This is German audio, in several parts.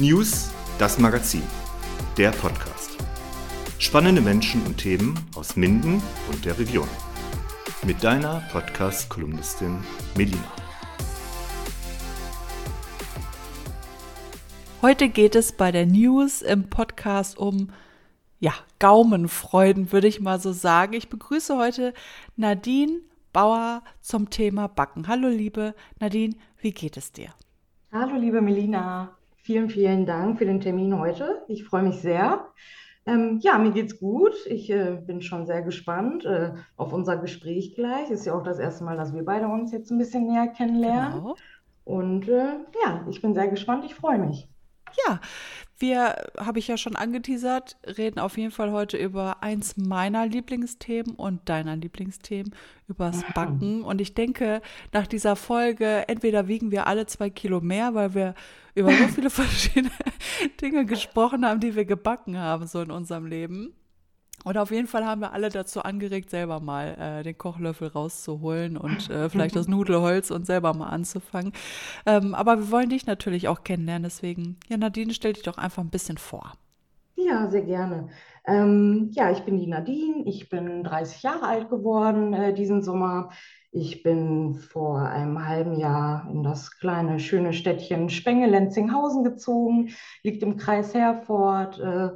News, das Magazin, der Podcast. Spannende Menschen und Themen aus Minden und der Region. Mit deiner Podcast-Kolumnistin Melina. Heute geht es bei der News im Podcast um ja, Gaumenfreuden, würde ich mal so sagen. Ich begrüße heute Nadine Bauer zum Thema Backen. Hallo liebe Nadine, wie geht es dir? Hallo liebe Melina, vielen, vielen Dank für den Termin heute. Ich freue mich sehr. Ähm, ja, mir geht's gut. Ich äh, bin schon sehr gespannt äh, auf unser Gespräch gleich. Ist ja auch das erste Mal, dass wir beide uns jetzt ein bisschen näher kennenlernen. Genau. Und äh, ja, ich bin sehr gespannt. Ich freue mich. Ja, wir, habe ich ja schon angeteasert, reden auf jeden Fall heute über eins meiner Lieblingsthemen und deiner Lieblingsthemen, übers Backen. Und ich denke, nach dieser Folge, entweder wiegen wir alle zwei Kilo mehr, weil wir über so viele verschiedene Dinge gesprochen haben, die wir gebacken haben, so in unserem Leben. Und auf jeden Fall haben wir alle dazu angeregt, selber mal äh, den Kochlöffel rauszuholen und äh, vielleicht das Nudelholz und selber mal anzufangen. Ähm, aber wir wollen dich natürlich auch kennenlernen. Deswegen, ja, Nadine, stell dich doch einfach ein bisschen vor. Ja, sehr gerne. Ähm, ja, ich bin die Nadine. Ich bin 30 Jahre alt geworden äh, diesen Sommer. Ich bin vor einem halben Jahr in das kleine, schöne Städtchen Spenge-Lenzinghausen gezogen, liegt im Kreis Herford äh,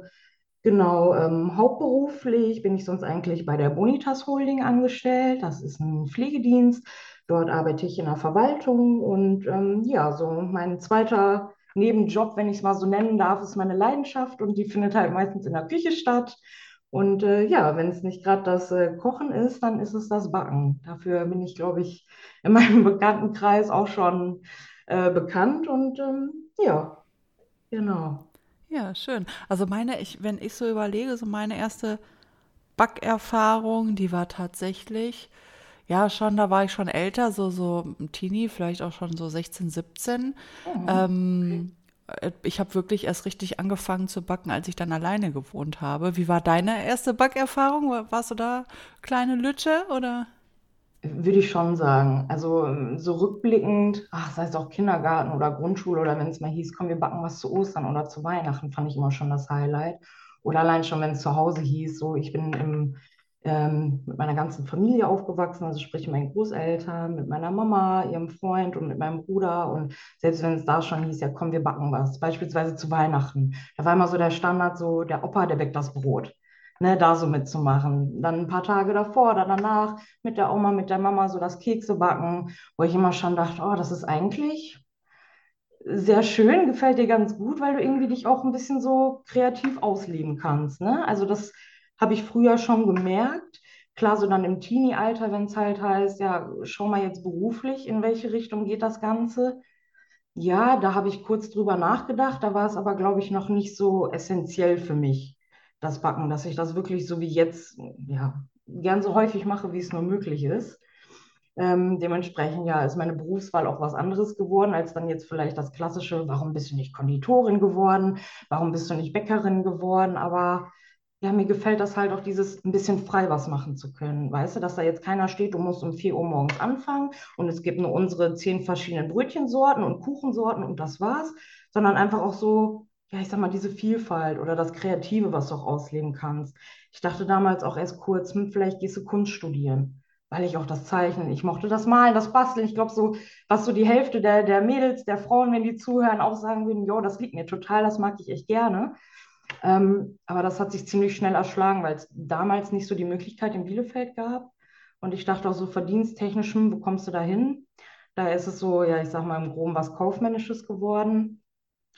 Genau, ähm, hauptberuflich bin ich sonst eigentlich bei der Bonitas Holding angestellt. Das ist ein Pflegedienst. Dort arbeite ich in der Verwaltung und ähm, ja, so mein zweiter Nebenjob, wenn ich es mal so nennen darf, ist meine Leidenschaft und die findet halt meistens in der Küche statt. Und äh, ja, wenn es nicht gerade das äh, Kochen ist, dann ist es das Backen. Dafür bin ich, glaube ich, in meinem Bekanntenkreis auch schon äh, bekannt und ähm, ja, genau. Ja, schön. Also meine, ich, wenn ich so überlege, so meine erste Backerfahrung, die war tatsächlich, ja, schon, da war ich schon älter, so, so ein Teenie, vielleicht auch schon so 16, 17. Oh, ähm, okay. Ich habe wirklich erst richtig angefangen zu backen, als ich dann alleine gewohnt habe. Wie war deine erste Backerfahrung? Warst du da kleine Lütsche oder? Würde ich schon sagen. Also so rückblickend, ach, sei es auch Kindergarten oder Grundschule oder wenn es mal hieß, komm, wir backen was zu Ostern oder zu Weihnachten, fand ich immer schon das Highlight. Oder allein schon, wenn es zu Hause hieß, so ich bin im, ähm, mit meiner ganzen Familie aufgewachsen, also sprich meinen Großeltern, mit meiner Mama, ihrem Freund und mit meinem Bruder. Und selbst wenn es da schon hieß, ja komm, wir backen was, beispielsweise zu Weihnachten, da war immer so der Standard, so der Opa, der bäckt das Brot ne, da so mitzumachen. Dann ein paar Tage davor oder danach mit der Oma, mit der Mama so das Kekse backen, wo ich immer schon dachte, oh, das ist eigentlich sehr schön, gefällt dir ganz gut, weil du irgendwie dich auch ein bisschen so kreativ ausleben kannst. Ne? Also das habe ich früher schon gemerkt. Klar, so dann im Teenie-Alter, wenn es halt heißt, ja, schau mal jetzt beruflich, in welche Richtung geht das Ganze. Ja, da habe ich kurz drüber nachgedacht, da war es aber, glaube ich, noch nicht so essentiell für mich das Backen, dass ich das wirklich so wie jetzt, ja, gern so häufig mache, wie es nur möglich ist. Ähm, dementsprechend ja ist meine Berufswahl auch was anderes geworden, als dann jetzt vielleicht das klassische, warum bist du nicht Konditorin geworden, warum bist du nicht Bäckerin geworden, aber ja, mir gefällt das halt auch dieses ein bisschen frei was machen zu können. Weißt du, dass da jetzt keiner steht, du musst um 4 Uhr morgens anfangen und es gibt nur unsere zehn verschiedenen Brötchensorten und Kuchensorten und das war's, sondern einfach auch so, ja, ich sag mal, diese Vielfalt oder das Kreative, was du auch ausleben kannst. Ich dachte damals auch erst kurz, hm, vielleicht gehst du Kunst studieren, weil ich auch das Zeichnen, ich mochte das Malen, das Basteln. Ich glaube, so, was so die Hälfte der, der Mädels, der Frauen, wenn die zuhören, auch sagen würden, jo, das liegt mir total, das mag ich echt gerne. Ähm, aber das hat sich ziemlich schnell erschlagen, weil es damals nicht so die Möglichkeit in Bielefeld gab. Und ich dachte auch so, verdiensttechnischem, wo kommst du da hin? Da ist es so, ja, ich sag mal im Groben was Kaufmännisches geworden.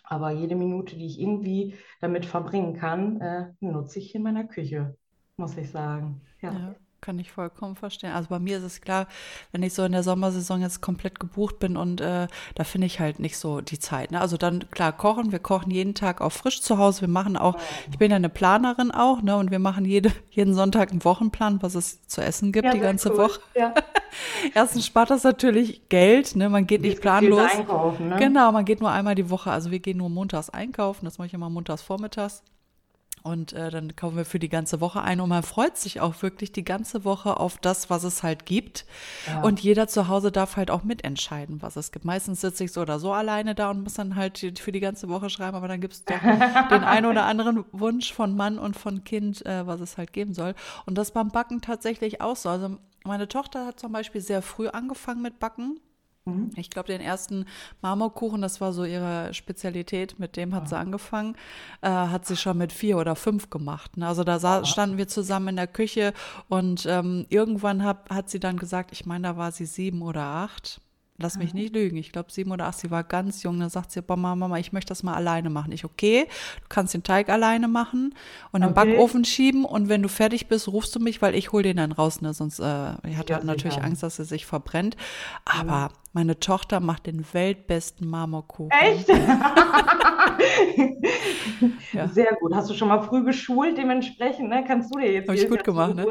Aber jede Minute, die ich irgendwie damit verbringen kann, äh, nutze ich in meiner Küche, muss ich sagen. Ja. ja kann ich vollkommen verstehen. Also bei mir ist es klar, wenn ich so in der Sommersaison jetzt komplett gebucht bin und äh, da finde ich halt nicht so die Zeit. Ne? Also dann klar kochen, wir kochen jeden Tag auch frisch zu Hause. Wir machen auch, ich bin ja eine Planerin auch, ne? Und wir machen jede, jeden Sonntag einen Wochenplan, was es zu essen gibt ja, die ganze cool. Woche. Ja. Erstens spart das natürlich Geld, ne? Man geht nicht planlos. Einkaufen, ne? Genau, man geht nur einmal die Woche. Also wir gehen nur montags einkaufen, das mache ich immer montags vormittags. Und äh, dann kaufen wir für die ganze Woche ein und man freut sich auch wirklich die ganze Woche auf das, was es halt gibt. Ja. Und jeder zu Hause darf halt auch mitentscheiden, was es gibt. Meistens sitze ich so oder so alleine da und muss dann halt für die ganze Woche schreiben, aber dann gibt es doch den einen oder anderen Wunsch von Mann und von Kind, äh, was es halt geben soll. Und das beim Backen tatsächlich auch so. Also meine Tochter hat zum Beispiel sehr früh angefangen mit Backen. Mhm. Ich glaube, den ersten Marmorkuchen, das war so ihre Spezialität, mit dem hat ja. sie angefangen, äh, hat sie schon mit vier oder fünf gemacht. Ne? Also da sah, standen wir zusammen in der Küche und ähm, irgendwann hab, hat sie dann gesagt, ich meine, da war sie sieben oder acht. Lass mich mhm. nicht lügen. Ich glaube, sieben oder acht, sie war ganz jung. Dann sagt sie, Mama, Mama, ich möchte das mal alleine machen. Ich, okay, du kannst den Teig alleine machen und okay. im Backofen schieben. Und wenn du fertig bist, rufst du mich, weil ich hole den dann raus. Ne? Sonst, äh, hatte ja, natürlich Angst, dass er sich verbrennt. Aber mhm. meine Tochter macht den weltbesten Marmorkuchen. Echt? ja. Sehr gut. Hast du schon mal früh geschult dementsprechend? Ne? Kannst du dir jetzt Hab ich gut gemacht, ne?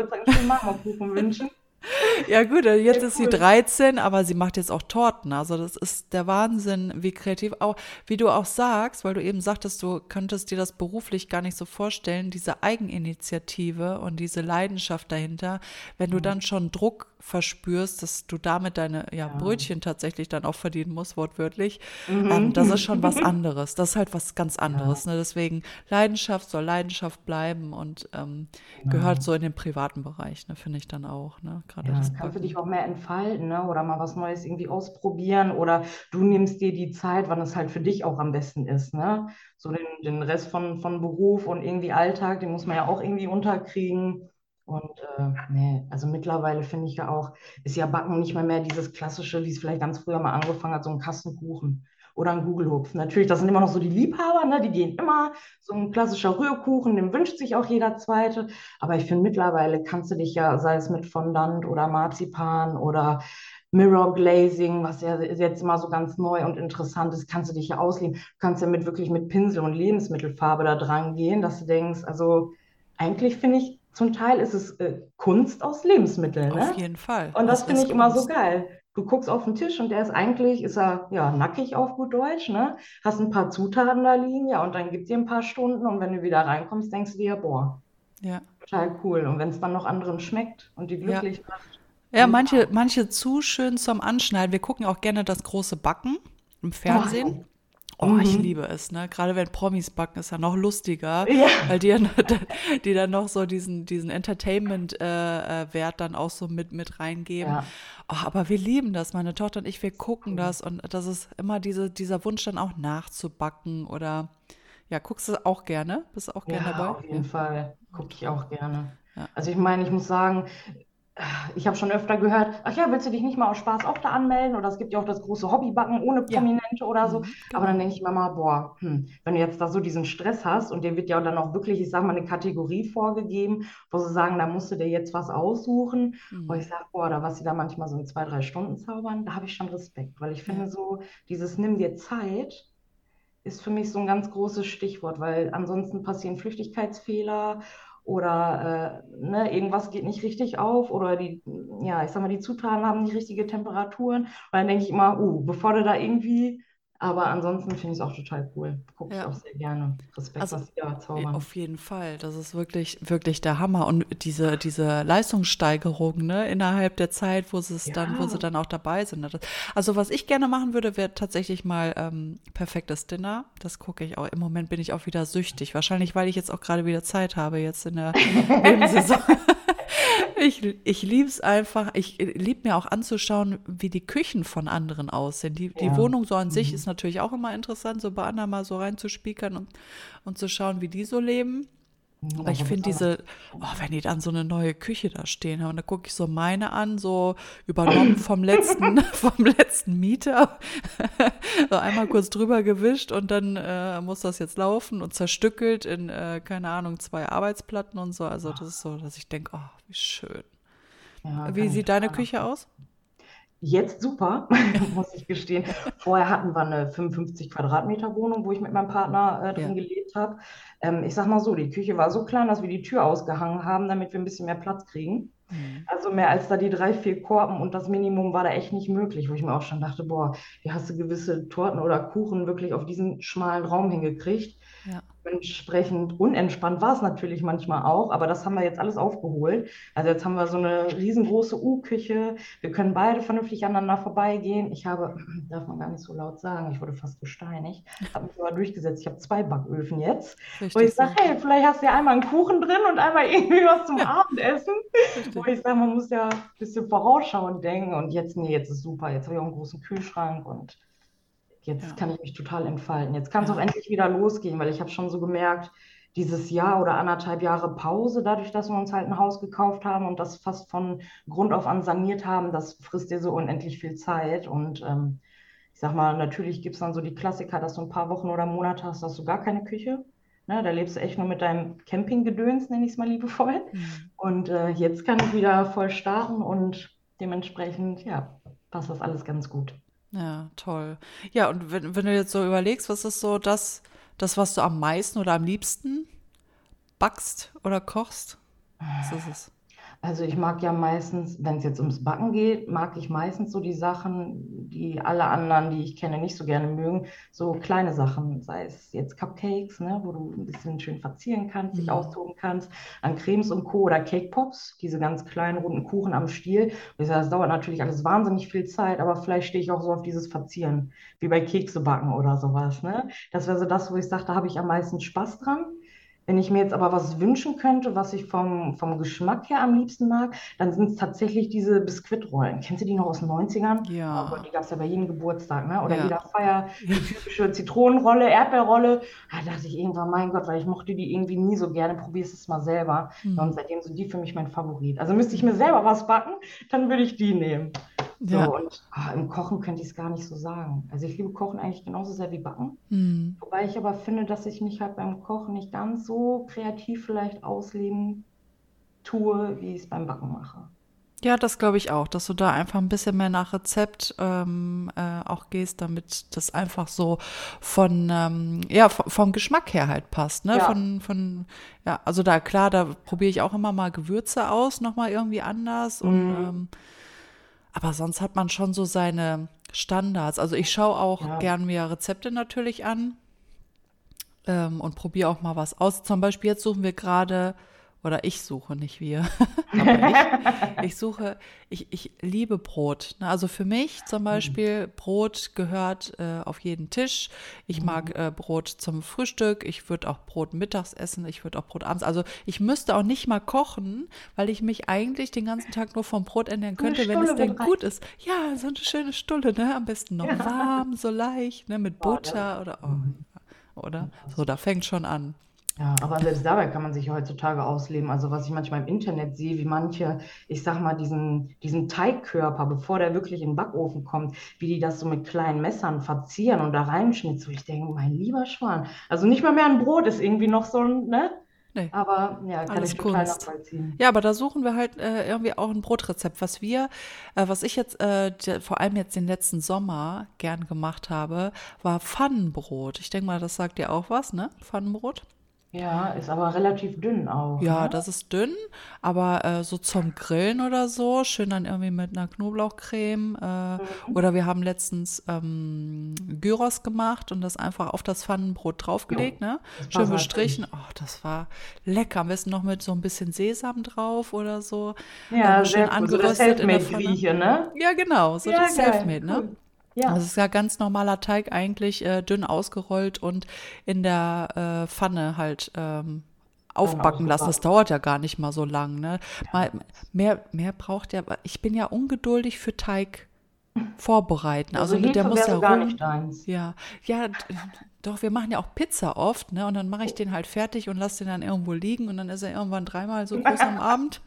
Marmorkuchen wünschen? Ja gut, jetzt ist sie 13, aber sie macht jetzt auch Torten. Also das ist der Wahnsinn, wie kreativ auch, wie du auch sagst, weil du eben sagtest, du könntest dir das beruflich gar nicht so vorstellen, diese Eigeninitiative und diese Leidenschaft dahinter, wenn du mhm. dann schon Druck verspürst, dass du damit deine ja, ja. Brötchen tatsächlich dann auch verdienen musst, wortwörtlich, mhm. ähm, das ist schon was anderes. Das ist halt was ganz anderes. Ja. Ne? Deswegen Leidenschaft soll Leidenschaft bleiben und ähm, genau. gehört so in den privaten Bereich, ne? finde ich dann auch. Ne? Gerade ja, kannst du dich auch mehr entfalten ne? oder mal was Neues irgendwie ausprobieren oder du nimmst dir die Zeit, wann es halt für dich auch am besten ist. Ne? So den, den Rest von, von Beruf und irgendwie Alltag, den muss man ja auch irgendwie unterkriegen. Und äh, nee, also mittlerweile finde ich ja auch, ist ja Backen nicht mal mehr dieses klassische, wie es vielleicht ganz früher mal angefangen hat, so ein Kastenkuchen oder ein Google-Hupf. Natürlich, das sind immer noch so die Liebhaber, ne? die gehen immer. So ein klassischer Rührkuchen, den wünscht sich auch jeder Zweite. Aber ich finde, mittlerweile kannst du dich ja, sei es mit Fondant oder Marzipan oder Mirror Glazing, was ja jetzt immer so ganz neu und interessant ist, kannst du dich ja ausleben. Du kannst ja mit wirklich mit Pinsel und Lebensmittelfarbe da dran gehen, dass du denkst, also eigentlich finde ich, zum Teil ist es äh, Kunst aus Lebensmitteln. Ne? Auf jeden Fall. Und das, das finde ich Kunst. immer so geil. Du guckst auf den Tisch und der ist eigentlich, ist er ja nackig auf gut Deutsch, ne? Hast ein paar Zutaten da liegen, ja, und dann gibt dir ein paar Stunden und wenn du wieder reinkommst, denkst du dir, boah, ja. total cool. Und wenn es dann noch anderen schmeckt und die glücklich ja. macht. Ja, manche, manche zu schön zum Anschneiden. Wir gucken auch gerne das große Backen im Fernsehen. Oh. Mhm. ich liebe es, ne? Gerade wenn Promis backen, ist ja noch lustiger, ja. weil die, die dann noch so diesen, diesen Entertainment-Wert äh, äh dann auch so mit, mit reingeben. Ja. Oh, aber wir lieben das, meine Tochter und ich, wir gucken cool. das und das ist immer diese, dieser Wunsch dann auch nachzubacken oder ja, guckst du auch gerne? Bist du auch gerne ja, dabei? Auf jeden Fall, gucke ich auch gerne. Also ich meine, ich muss sagen, ich habe schon öfter gehört, ach ja, willst du dich nicht mal aus Spaß auch da anmelden? Oder es gibt ja auch das große Hobbybacken ohne Prominente ja. oder so. Mhm, genau. Aber dann denke ich mir mal, boah, hm, wenn du jetzt da so diesen Stress hast und dir wird ja dann auch wirklich, ich sag mal, eine Kategorie vorgegeben, wo sie sagen, da musst du dir jetzt was aussuchen. Mhm. Wo ich sage, boah, da was sie da manchmal so in zwei, drei Stunden zaubern, da habe ich schon Respekt. Weil ich finde so, dieses Nimm dir Zeit ist für mich so ein ganz großes Stichwort, weil ansonsten passieren Flüchtigkeitsfehler oder äh, ne, irgendwas geht nicht richtig auf oder die, ja, ich sag mal, die Zutaten haben nicht richtige Temperaturen. Und dann denke ich immer, uh, bevor du da irgendwie aber ansonsten finde ich es auch total cool. Gucke ich auch sehr gerne. Respekt, also, was die da zaubern. Auf jeden Fall. Das ist wirklich, wirklich der Hammer. Und diese, diese Leistungssteigerung, ne, innerhalb der Zeit, wo sie es ja. dann, wo sie dann auch dabei sind. Also was ich gerne machen würde, wäre tatsächlich mal ähm, perfektes Dinner. Das gucke ich auch. Im Moment bin ich auch wieder süchtig. Wahrscheinlich, weil ich jetzt auch gerade wieder Zeit habe, jetzt in der Nebensaison. Ich, ich liebe es einfach. Ich liebe mir auch anzuschauen, wie die Küchen von anderen aussehen. Die, die Wohnung so an sich mhm. ist natürlich auch immer interessant, so bei anderen mal so reinzuspiekern und, und zu schauen, wie die so leben. Aber ich finde diese, oh, wenn die dann so eine neue Küche da stehen haben, da gucke ich so meine an, so übernommen vom letzten, vom letzten Mieter. so einmal kurz drüber gewischt und dann äh, muss das jetzt laufen und zerstückelt in, äh, keine Ahnung, zwei Arbeitsplatten und so. Also das ist so, dass ich denke, oh, wie schön. Ja, wie sieht deine Küche aus? Jetzt super, muss ich gestehen. Vorher hatten wir eine 55 Quadratmeter Wohnung, wo ich mit meinem Partner äh, drin ja. gelebt habe. Ähm, ich sag mal so, die Küche war so klein, dass wir die Tür ausgehangen haben, damit wir ein bisschen mehr Platz kriegen. Mhm. Also mehr als da die drei, vier Korben und das Minimum war da echt nicht möglich, wo ich mir auch schon dachte, boah, wie hast du gewisse Torten oder Kuchen wirklich auf diesen schmalen Raum hingekriegt? Ja. Entsprechend unentspannt war es natürlich manchmal auch, aber das haben wir jetzt alles aufgeholt. Also jetzt haben wir so eine riesengroße U-Küche. Wir können beide vernünftig aneinander vorbeigehen. Ich habe, darf man gar nicht so laut sagen, ich wurde fast gesteinigt, habe mich aber durchgesetzt. Ich habe zwei Backöfen jetzt, Richtig wo ich sage, hey, vielleicht hast du ja einmal einen Kuchen drin und einmal irgendwie was zum. Abendessen. Richtig. Wo ich sage, man muss ja ein bisschen vorausschauend denken und jetzt, nee, jetzt ist super. Jetzt habe ich auch einen großen Kühlschrank und Jetzt ja. kann ich mich total entfalten. Jetzt kann es auch endlich wieder losgehen, weil ich habe schon so gemerkt, dieses Jahr oder anderthalb Jahre Pause, dadurch, dass wir uns halt ein Haus gekauft haben und das fast von Grund auf an saniert haben, das frisst dir so unendlich viel Zeit. Und ähm, ich sag mal, natürlich gibt es dann so die Klassiker, dass du ein paar Wochen oder Monate hast, hast du gar keine Küche. Ne, da lebst du echt nur mit deinem Campinggedöns, nenne ich es mal liebevoll. Mhm. Und äh, jetzt kann ich wieder voll starten und dementsprechend, ja, passt das alles ganz gut. Ja, toll. Ja, und wenn, wenn du jetzt so überlegst, was ist so das, das, was du am meisten oder am liebsten backst oder kochst? Was ist es? Also ich mag ja meistens, wenn es jetzt ums Backen geht, mag ich meistens so die Sachen, die alle anderen, die ich kenne, nicht so gerne mögen. So kleine Sachen, sei es jetzt Cupcakes, ne, wo du ein bisschen schön verzieren kannst, mhm. dich austoben kannst, an Cremes und Co. oder Cake Pops, diese ganz kleinen runden Kuchen am Stiel. Ich sage, das dauert natürlich alles wahnsinnig viel Zeit, aber vielleicht stehe ich auch so auf dieses Verzieren, wie bei Kekse backen oder sowas. Ne? Das wäre so das, wo ich sage, da habe ich am meisten Spaß dran. Wenn ich mir jetzt aber was wünschen könnte, was ich vom, vom Geschmack her am liebsten mag, dann sind es tatsächlich diese Biskuitrollen. Kennst du die noch aus den 90ern? Ja. Oh die gab es ja bei jedem Geburtstag, ne? Oder ja. jeder Feier, die typische Zitronenrolle, Erdbeerrolle. Da dachte ich irgendwann, mein Gott, weil ich mochte die irgendwie nie so gerne, probier's es mal selber. Mhm. Und seitdem sind die für mich mein Favorit. Also müsste ich mir selber was backen, dann würde ich die nehmen. So, ja. und ah, im Kochen könnte ich es gar nicht so sagen. Also ich liebe Kochen eigentlich genauso sehr wie Backen. Mhm. Wobei ich aber finde, dass ich mich halt beim Kochen nicht ganz so kreativ vielleicht ausleben tue, wie ich es beim Backen mache. Ja, das glaube ich auch, dass du da einfach ein bisschen mehr nach Rezept ähm, äh, auch gehst, damit das einfach so von, ähm, ja, vom Geschmack her halt passt, ne? Ja. Von, von, ja, also da klar, da probiere ich auch immer mal Gewürze aus, nochmal irgendwie anders und mhm. ähm, aber sonst hat man schon so seine Standards. Also ich schaue auch ja. gern mir Rezepte natürlich an ähm, und probiere auch mal was aus. Zum Beispiel jetzt suchen wir gerade oder ich suche, nicht wir. Aber ich, ich suche, ich, ich liebe Brot. Ne? Also für mich zum mhm. Beispiel, Brot gehört äh, auf jeden Tisch. Ich mag mhm. äh, Brot zum Frühstück. Ich würde auch Brot mittags essen. Ich würde auch Brot abends. Also ich müsste auch nicht mal kochen, weil ich mich eigentlich den ganzen Tag nur vom Brot ernähren könnte, wenn es denn gut ist. Ja, so eine schöne Stulle, ne? Am besten noch ja. warm, so leicht, ne? Mit Butter oder, oh, oder? So, da fängt schon an. Ja, aber selbst dabei kann man sich heutzutage ausleben. Also was ich manchmal im Internet sehe, wie manche, ich sag mal, diesen, diesen Teigkörper, bevor der wirklich in den Backofen kommt, wie die das so mit kleinen Messern verzieren und da reinschnitzen. Ich denke, mein lieber Schwan. Also nicht mal mehr ein Brot ist irgendwie noch so ein, ne? Nee. Aber ja, kann Alles ich total Kunst. nachvollziehen. Ja, aber da suchen wir halt äh, irgendwie auch ein Brotrezept. Was wir, äh, was ich jetzt äh, vor allem jetzt den letzten Sommer gern gemacht habe, war Pfannenbrot. Ich denke mal, das sagt dir auch was, ne? Pfannenbrot. Ja, ist aber relativ dünn auch. Ja, ne? das ist dünn, aber äh, so zum Grillen oder so, schön dann irgendwie mit einer Knoblauchcreme. Äh, mhm. Oder wir haben letztens ähm, Gyros gemacht und das einfach auf das Pfannenbrot draufgelegt, ja, ne? Schön bestrichen. Oh, das war lecker. Am besten noch mit so ein bisschen Sesam drauf oder so. Ja, ähm, schön angeröstet so in der Pfanne. ne? Ja, genau, so ja, das Selfmade, ne? Cool. Ja. Das ist ja ganz normaler Teig eigentlich, äh, dünn ausgerollt und in der äh, Pfanne halt ähm, aufbacken lassen. Das dauert ja gar nicht mal so lang. Ne? Mal, mehr, mehr braucht ja, ich bin ja ungeduldig für Teig vorbereiten. Also, also der muss ja gar nicht deins. Ja, ja, doch, wir machen ja auch Pizza oft, ne? Und dann mache ich den halt fertig und lasse den dann irgendwo liegen und dann ist er irgendwann dreimal so groß am Abend.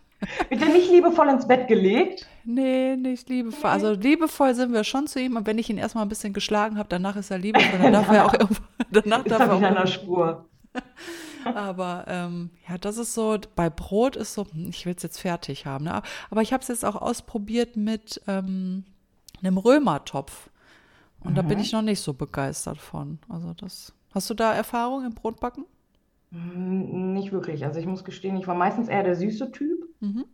Wird er nicht liebevoll ins Bett gelegt? Nee, nicht liebevoll. Also liebevoll sind wir schon zu ihm, und wenn ich ihn erstmal ein bisschen geschlagen habe, danach ist er liebevoll. Dann darf er auch irgendwann. Danach ist darf er auch in einer Spur. Aber ähm, ja, das ist so, bei Brot ist so, hm, ich will es jetzt fertig haben. Ne? Aber ich habe es jetzt auch ausprobiert mit ähm, einem Römertopf. Und mhm. da bin mhm. ich noch nicht so begeistert von. Also das. Hast du da Erfahrung im Brotbacken? Hm, nicht wirklich. Also ich muss gestehen, ich war meistens eher der süße Typ. Mhm.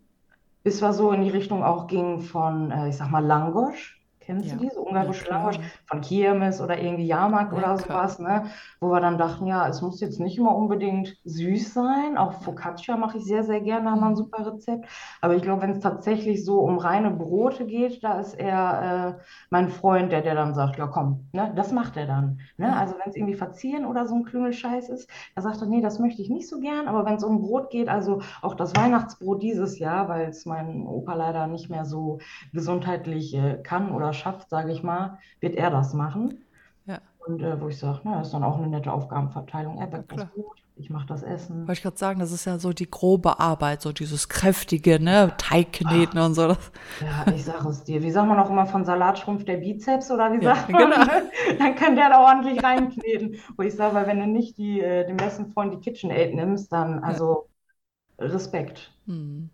bis wir so in die Richtung auch gingen von, äh, ich sag mal, Langosch. Kennst Ja, du die? So ja ungarische klar. Langosch von Kirmes oder irgendwie Jahrmarkt oder Lecker. sowas, ne? Wo wir dann dachten, ja, es muss jetzt nicht immer unbedingt süß sein. Auch Focaccia mache ich sehr, sehr gerne, haben wir ein Mhm. super Rezept. Aber ich glaube, wenn es tatsächlich so um reine Brote geht, da ist er äh, mein Freund, der, der dann sagt, ja komm, ne, das macht er dann. Ne? Ja. Also wenn es irgendwie verzieren oder so ein Klüngelscheiß ist, da sagt er, nee, das möchte ich nicht so gern. Aber wenn es um Brot geht, also auch das Weihnachtsbrot dieses Jahr, weil es mein Opa leider nicht mehr so gesundheitlich äh, kann oder schafft, sage ich mal, wird er das machen. Ja, Und äh, wo ich sage, na, das ist dann auch eine nette Aufgabenverteilung. Er ja backt das klar. Brot, ich mache das Essen. Wollte ich gerade sagen, das ist ja so die grobe Arbeit, so dieses kräftige, ne, Teigkneten und so. Das, Ja, ich sage es dir. Wie sagt man auch immer von Salatschrumpf der Bizeps oder wie ja, sagt man? genau. Dann kann der da ordentlich reinkneten. Wo ich sage, weil wenn du nicht die, äh, dem besten Freund die KitchenAid nimmst, dann Ja. also Respekt. Hm.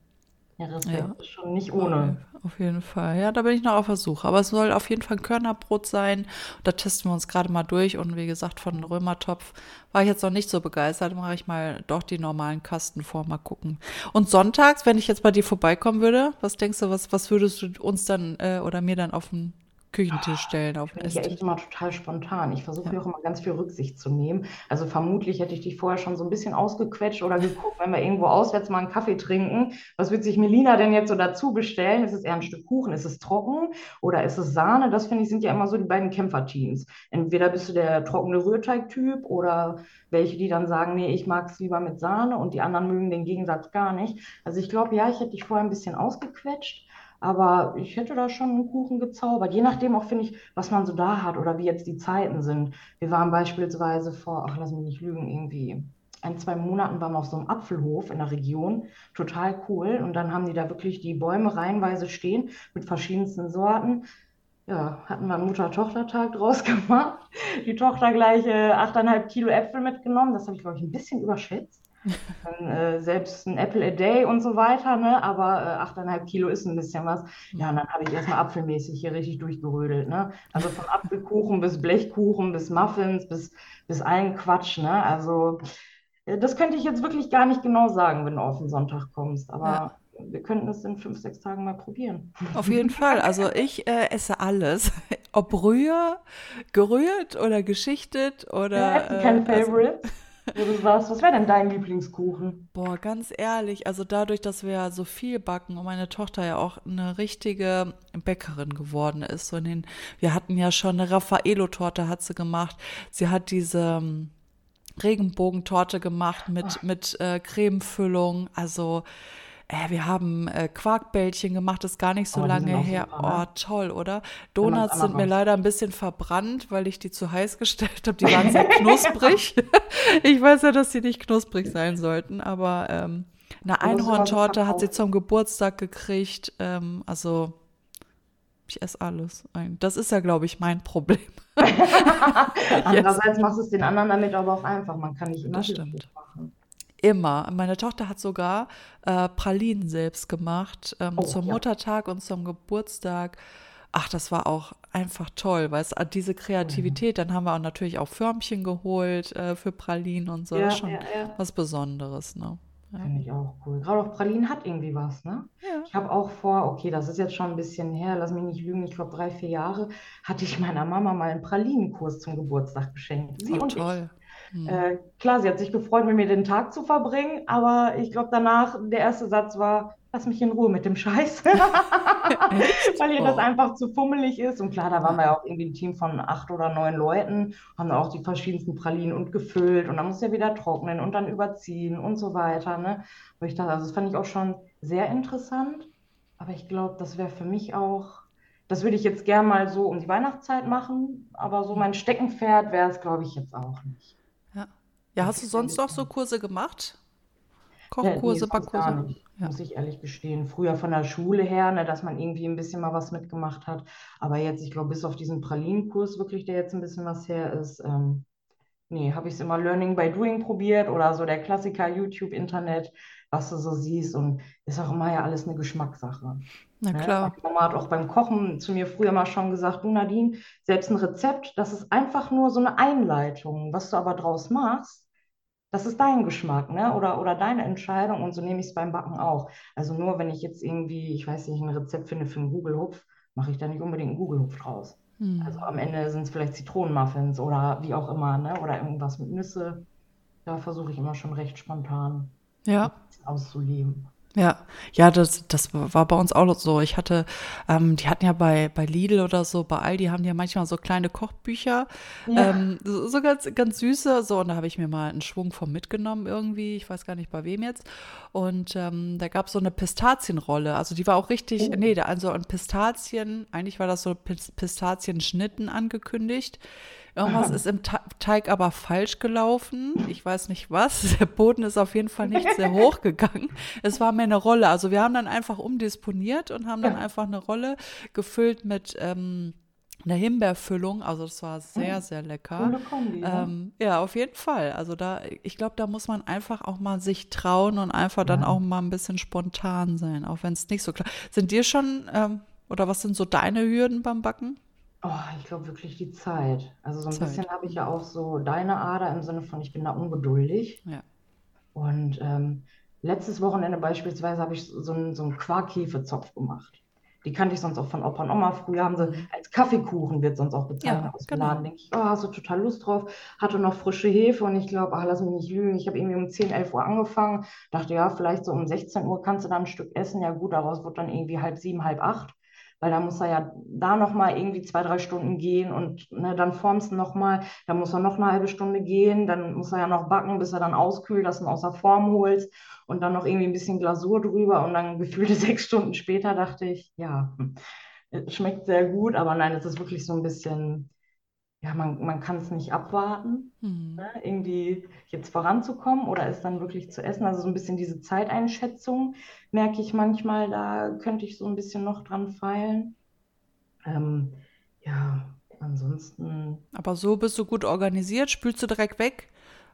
Ja, Ja, Respekt ist schon nicht ohne. auf jeden Fall. Ja, da bin ich noch auf der Suche. Aber es soll auf jeden Fall ein Körnerbrot sein. Da testen wir uns gerade mal durch. Und wie gesagt, von Römertopf war ich jetzt noch nicht so begeistert. Mache ich mal doch die normalen Kasten vor, mal gucken. Und sonntags, wenn ich jetzt bei dir vorbeikommen würde, was denkst du, was, was würdest du uns dann äh, oder mir dann auf den Küchentisch stellen, auf den bin ich ja echt Esstisch? immer total spontan. Ich versuche Ja. mir auch immer ganz viel Rücksicht zu nehmen. Also vermutlich hätte ich dich vorher schon so ein bisschen ausgequetscht oder geguckt, wenn wir irgendwo auswärts mal einen Kaffee trinken. Was wird sich Melina denn jetzt so dazu bestellen? Ist es eher ein Stück Kuchen? Ist es trocken oder ist es Sahne? Das finde ich sind ja immer so die beiden Kämpferteams. Entweder bist du der trockene Rührteig-Typ oder welche, die dann sagen, nee, ich mag es lieber mit Sahne und die anderen mögen den Gegensatz gar nicht. Also ich glaube, ja, ich hätte dich vorher ein bisschen ausgequetscht. Aber ich hätte da schon einen Kuchen gezaubert. Je nachdem auch, finde ich, was man so da hat oder wie jetzt die Zeiten sind. Wir waren beispielsweise vor, ach, lass mich nicht lügen, irgendwie ein, zwei Monaten waren wir auf so einem Apfelhof in der Region. Total cool. Und dann haben die da wirklich die Bäume reihenweise stehen mit verschiedensten Sorten. Ja, hatten wir Mutter-Tochter-Tag draus gemacht. Die Tochter gleich äh, 8,5 Kilo Äpfel mitgenommen. Das habe ich, glaube ich, ein bisschen überschätzt. Dann, äh, selbst ein Apple a day und so weiter, ne? Aber äh, 8,5 Kilo ist ein bisschen was. Ja, und dann habe ich erstmal apfelmäßig hier richtig durchgerödelt, ne? Also von Apfelkuchen bis Blechkuchen bis Muffins bis, bis allen Quatsch, ne? Also äh, das könnte ich jetzt wirklich gar nicht genau sagen, wenn du auf den Sonntag kommst. Ja. Aber wir könnten es in fünf, sechs Tagen mal probieren. Auf jeden Fall. Also ich äh, esse alles. Ob Rühr, gerührt oder geschichtet Ja, oder hätten keine äh, also, Favorites, sagst, was wäre denn dein Lieblingskuchen? boah, ganz ehrlich, also dadurch, dass wir ja so viel backen und meine Tochter ja auch eine richtige Bäckerin geworden ist, so in den, wir hatten ja schon eine Raffaello-Torte hat sie gemacht. Sie hat diese ähm, Regenbogentorte gemacht mit, Ach, mit äh, Cremefüllung. Also, äh, wir haben äh, Quarkbällchen gemacht, ist gar nicht so oh, lange her. super, Oh, ne? toll, oder? Donuts sind mir leider ein bisschen verbrannt, weil ich die zu heiß gestellt habe. Die waren sehr knusprig. Ich weiß ja, dass die nicht knusprig sein sollten, aber ähm, eine Einhorntorte hat sie zum Geburtstag gekriegt. Ähm, also, ich esse alles. Ein- Das ist ja, glaube ich, mein Problem. Andererseits machst du es den anderen damit aber auch einfach. Man kann nicht immer Das stimmt. machen. Immer. Meine Tochter hat sogar äh, Pralinen selbst gemacht ähm, Oh, zum ja. Muttertag und zum Geburtstag. Ach, das war auch einfach toll, weil es diese Mhm. Kreativität, dann haben wir auch natürlich auch Förmchen geholt äh, für Pralinen und so. Das ist Ja, schon ja, ja. was Besonderes, ne? Ja. Finde ich auch cool. Gerade auch Pralinen hat irgendwie was, ne? Ja. Ich habe auch vor, okay, das ist jetzt schon ein bisschen her, lass mich nicht lügen, ich glaube drei, vier Jahre, hatte ich meiner Mama mal einen Pralinenkurs zum Geburtstag geschenkt. Sie Oh, und ich. Hm. Äh, klar, sie hat sich gefreut, mit mir den Tag zu verbringen, aber ich glaube danach, der erste Satz war, lass mich in Ruhe mit dem Scheiß, weil ihr das einfach zu fummelig ist. Und klar, da waren wir ja auch irgendwie ein Team von acht oder neun Leuten, haben da auch die verschiedensten Pralinen und gefüllt und dann muss ja wieder trocknen und dann überziehen und so weiter, ne? Wo ich dachte, also das fand ich auch schon sehr interessant, aber ich glaube, das wäre für mich auch, das würde ich jetzt gern mal so um die Weihnachtszeit machen, aber so mein Steckenpferd wäre es, glaube ich, jetzt auch nicht. Ja. Hast du sonst noch so. Kurse gemacht? Nee, Kochkurse, gar Backkurse? nicht, Ja. muss ich ehrlich gestehen. Früher von der Schule her, ne, dass man irgendwie ein bisschen mal was mitgemacht hat. Aber jetzt, ich glaube, bis auf diesen Pralinenkurs wirklich, der jetzt ein bisschen was her ist, ähm, nee, habe ich es immer Learning by Doing probiert oder so der Klassiker YouTube, Internet, was du so siehst. Und ist auch immer ja alles eine Geschmackssache. Na Ne? klar. Meine Mama hat auch beim Kochen zu mir früher mal schon gesagt, du Nadine, selbst ein Rezept, das ist einfach nur so eine Einleitung. Was du aber draus machst, das ist dein Geschmack, ne? Oder, oder deine Entscheidung und so nehme ich es beim Backen auch. Also nur wenn ich jetzt irgendwie, ich weiß nicht, ein Rezept finde für einen Google-Hupf, mache ich da nicht unbedingt einen Google-Hupf draus. Also Hm. am Ende sind es vielleicht Zitronenmuffins oder wie auch immer, ne? Oder irgendwas mit Nüsse. Da versuche ich immer schon recht spontan Ja. auszuleben. Ja, ja, das, das war bei uns auch so. Ich hatte, ähm, die hatten ja bei, bei Lidl oder so, bei Aldi haben die ja manchmal so kleine Kochbücher, Ja. ähm, so, so ganz, ganz süße, so, und da habe ich mir mal einen Schwung von mitgenommen irgendwie, ich weiß gar nicht bei wem jetzt. Und ähm, da gab es so eine Pistazienrolle, also die war auch richtig, Oh. nee, da, also ein Pistazien, eigentlich war das so Pis- Pistazienschnitten angekündigt. Irgendwas ist im Te- Teig aber falsch gelaufen. Ich weiß nicht was. Der Boden ist auf jeden Fall nicht sehr hoch gegangen. Es war mehr eine Rolle. Also wir haben dann einfach umdisponiert und haben dann Ja. einfach eine Rolle gefüllt mit ähm, einer Himbeerfüllung. Also das war sehr, Mhm. sehr lecker. Kombi? Ähm, ja, auf jeden Fall. Also da, ich glaube, da muss man einfach auch mal sich trauen und einfach dann Ja. auch mal ein bisschen spontan sein, auch wenn es nicht so klar. Sind dir schon, ähm, oder was sind so deine Hürden beim Backen? Oh, ich glaube wirklich die Zeit. Also so ein Zeit. bisschen habe ich ja auch so deine Ader im Sinne von, ich bin da ungeduldig. Ja. Und ähm, letztes Wochenende beispielsweise habe ich so einen, so einen Quark-Hefezopf gemacht. Die kannte ich sonst auch von Opa und Oma. Früher haben sie als Kaffeekuchen wird sonst auch bezeichnet Ja, aus dem genau. Laden. Denke ich, oh, hast du total Lust drauf? Hatte noch frische Hefe und ich glaube, ach, lass mich nicht lügen. Ich habe irgendwie um 10, 11 Uhr angefangen. Dachte, ja, vielleicht so um 16 Uhr kannst du dann ein Stück essen. Ja gut, daraus wird dann irgendwie halb sieben, halb acht. Weil da muss er ja da nochmal irgendwie zwei, drei Stunden gehen und ne, dann formst du nochmal, dann muss er noch eine halbe Stunde gehen, dann muss er ja noch backen, bis er dann auskühlt, dass du ihn aus der Form holst und dann noch irgendwie ein bisschen Glasur drüber und dann gefühlte sechs Stunden später dachte ich, ja, hm, schmeckt sehr gut, aber nein, es ist wirklich so ein bisschen, ja, man, man kann es nicht abwarten, Hm. ne, irgendwie jetzt voranzukommen oder es dann wirklich zu essen. Also so ein bisschen diese Zeiteinschätzung merke ich manchmal, da könnte ich so ein bisschen noch dran feilen. Ähm, ja, ansonsten. Aber so bist du gut organisiert? Spülst du direkt weg,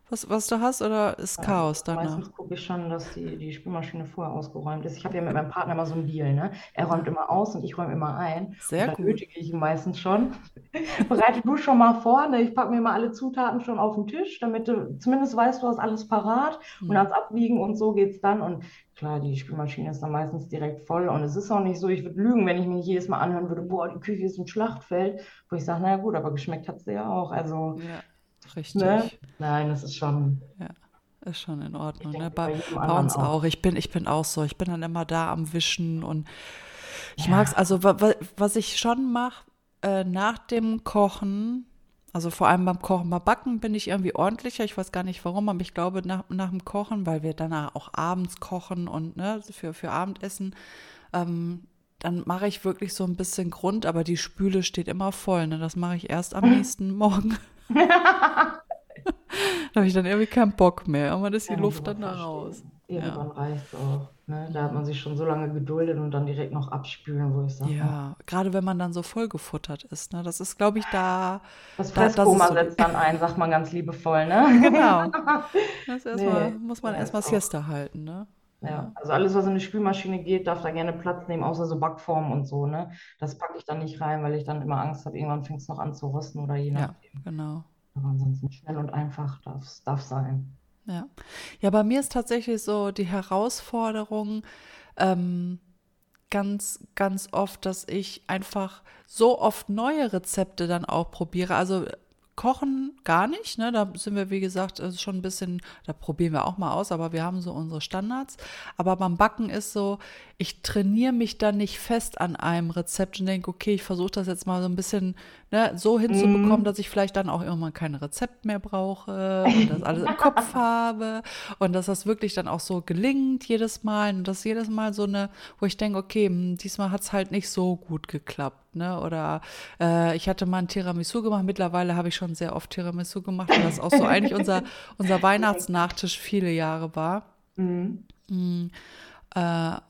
was, was du hast, oder ist Ja, Chaos danach? meistens gucke ich schon, dass die, die Spülmaschine vorher ausgeräumt ist. Ich habe ja mit meinem Partner immer so einen Deal, ne? Er räumt immer aus und ich räume immer ein. Sehr gut. nötige ich ihn meistens schon. Bereite du schon mal vor, ne? Ich packe mir mal alle Zutaten schon auf den Tisch, damit du zumindest weißt, du hast alles parat und Hm. ans Abwiegen und so geht's dann. Und klar, die Spülmaschine ist dann meistens direkt voll. Und es ist auch nicht so, ich würde lügen, wenn ich mich jedes Mal anhören würde, boah, die Küche ist ein Schlachtfeld, wo ich sage, naja gut, aber geschmeckt hat sie ja auch. Also, Ja, ne? richtig. Nein, das ist schon, Ja, ist schon in Ordnung, ne? Bei, bei uns auch. auch. Ich bin, ich bin auch so. Ich bin dann immer da am Wischen und ich mag's. Ja. Also, wa, wa, was ich schon mache, äh, nach dem Kochen, also vor allem beim Kochen, beim Backen bin ich irgendwie ordentlicher. Ich weiß gar nicht warum, aber ich glaube nach, nach dem Kochen, weil wir danach auch abends kochen und ne, für, für Abendessen, ähm, dann mache ich wirklich so ein bisschen Grund, aber die Spüle steht immer voll. Ne? Das mache ich erst am nächsten Morgen. Da habe ich dann irgendwie keinen Bock mehr. Irgendwann ist die Luft dann da raus. Irgendwann reicht es auch. Ne? Da hat man sich schon so lange geduldet und dann direkt noch abspülen, wo ich sage, Ja, gerade wenn man dann so vollgefuttert ist, ne? Das ist, glaube ich, da, das da, das Fresskoma so die, setzt dann ein, sagt man ganz liebevoll, ne? genau. Das Nee, muss man ja, erstmal. Siesta halten, ne? Ja, Ja. also alles, was in die Spülmaschine geht, darf da gerne Platz nehmen, außer so Backformen und so, ne? Das packe ich dann nicht rein, weil ich dann immer Angst habe, irgendwann fängt es noch an zu rosten oder je Ja, nachdem. genau. Aber ansonsten schnell und einfach darf es darf sein. Ja. Ja, bei mir ist tatsächlich so die Herausforderung, ähm, ganz, ganz oft, dass ich einfach so oft neue Rezepte dann auch probiere. Also Kochen gar nicht, ne? Da sind wir, wie gesagt, ist schon ein bisschen, da probieren wir auch mal aus, aber wir haben so unsere Standards. Aber beim Backen ist so, ich trainiere mich dann nicht fest an einem Rezept und denke, okay, ich versuche das jetzt mal so ein bisschen ne, so hinzubekommen, Mhm. dass ich vielleicht dann auch irgendwann kein Rezept mehr brauche und das alles im Kopf habe und dass das wirklich dann auch so gelingt jedes Mal und das jedes Mal so eine, wo ich denke, okay, hm, diesmal hat es halt nicht so gut geklappt, ne? Oder äh, ich hatte mal ein Tiramisu gemacht, mittlerweile habe ich schon sehr oft Tiramisu gemacht, weil das auch so eigentlich unser, unser Weihnachtsnachtisch viele Jahre war. Mhm. Mm, äh,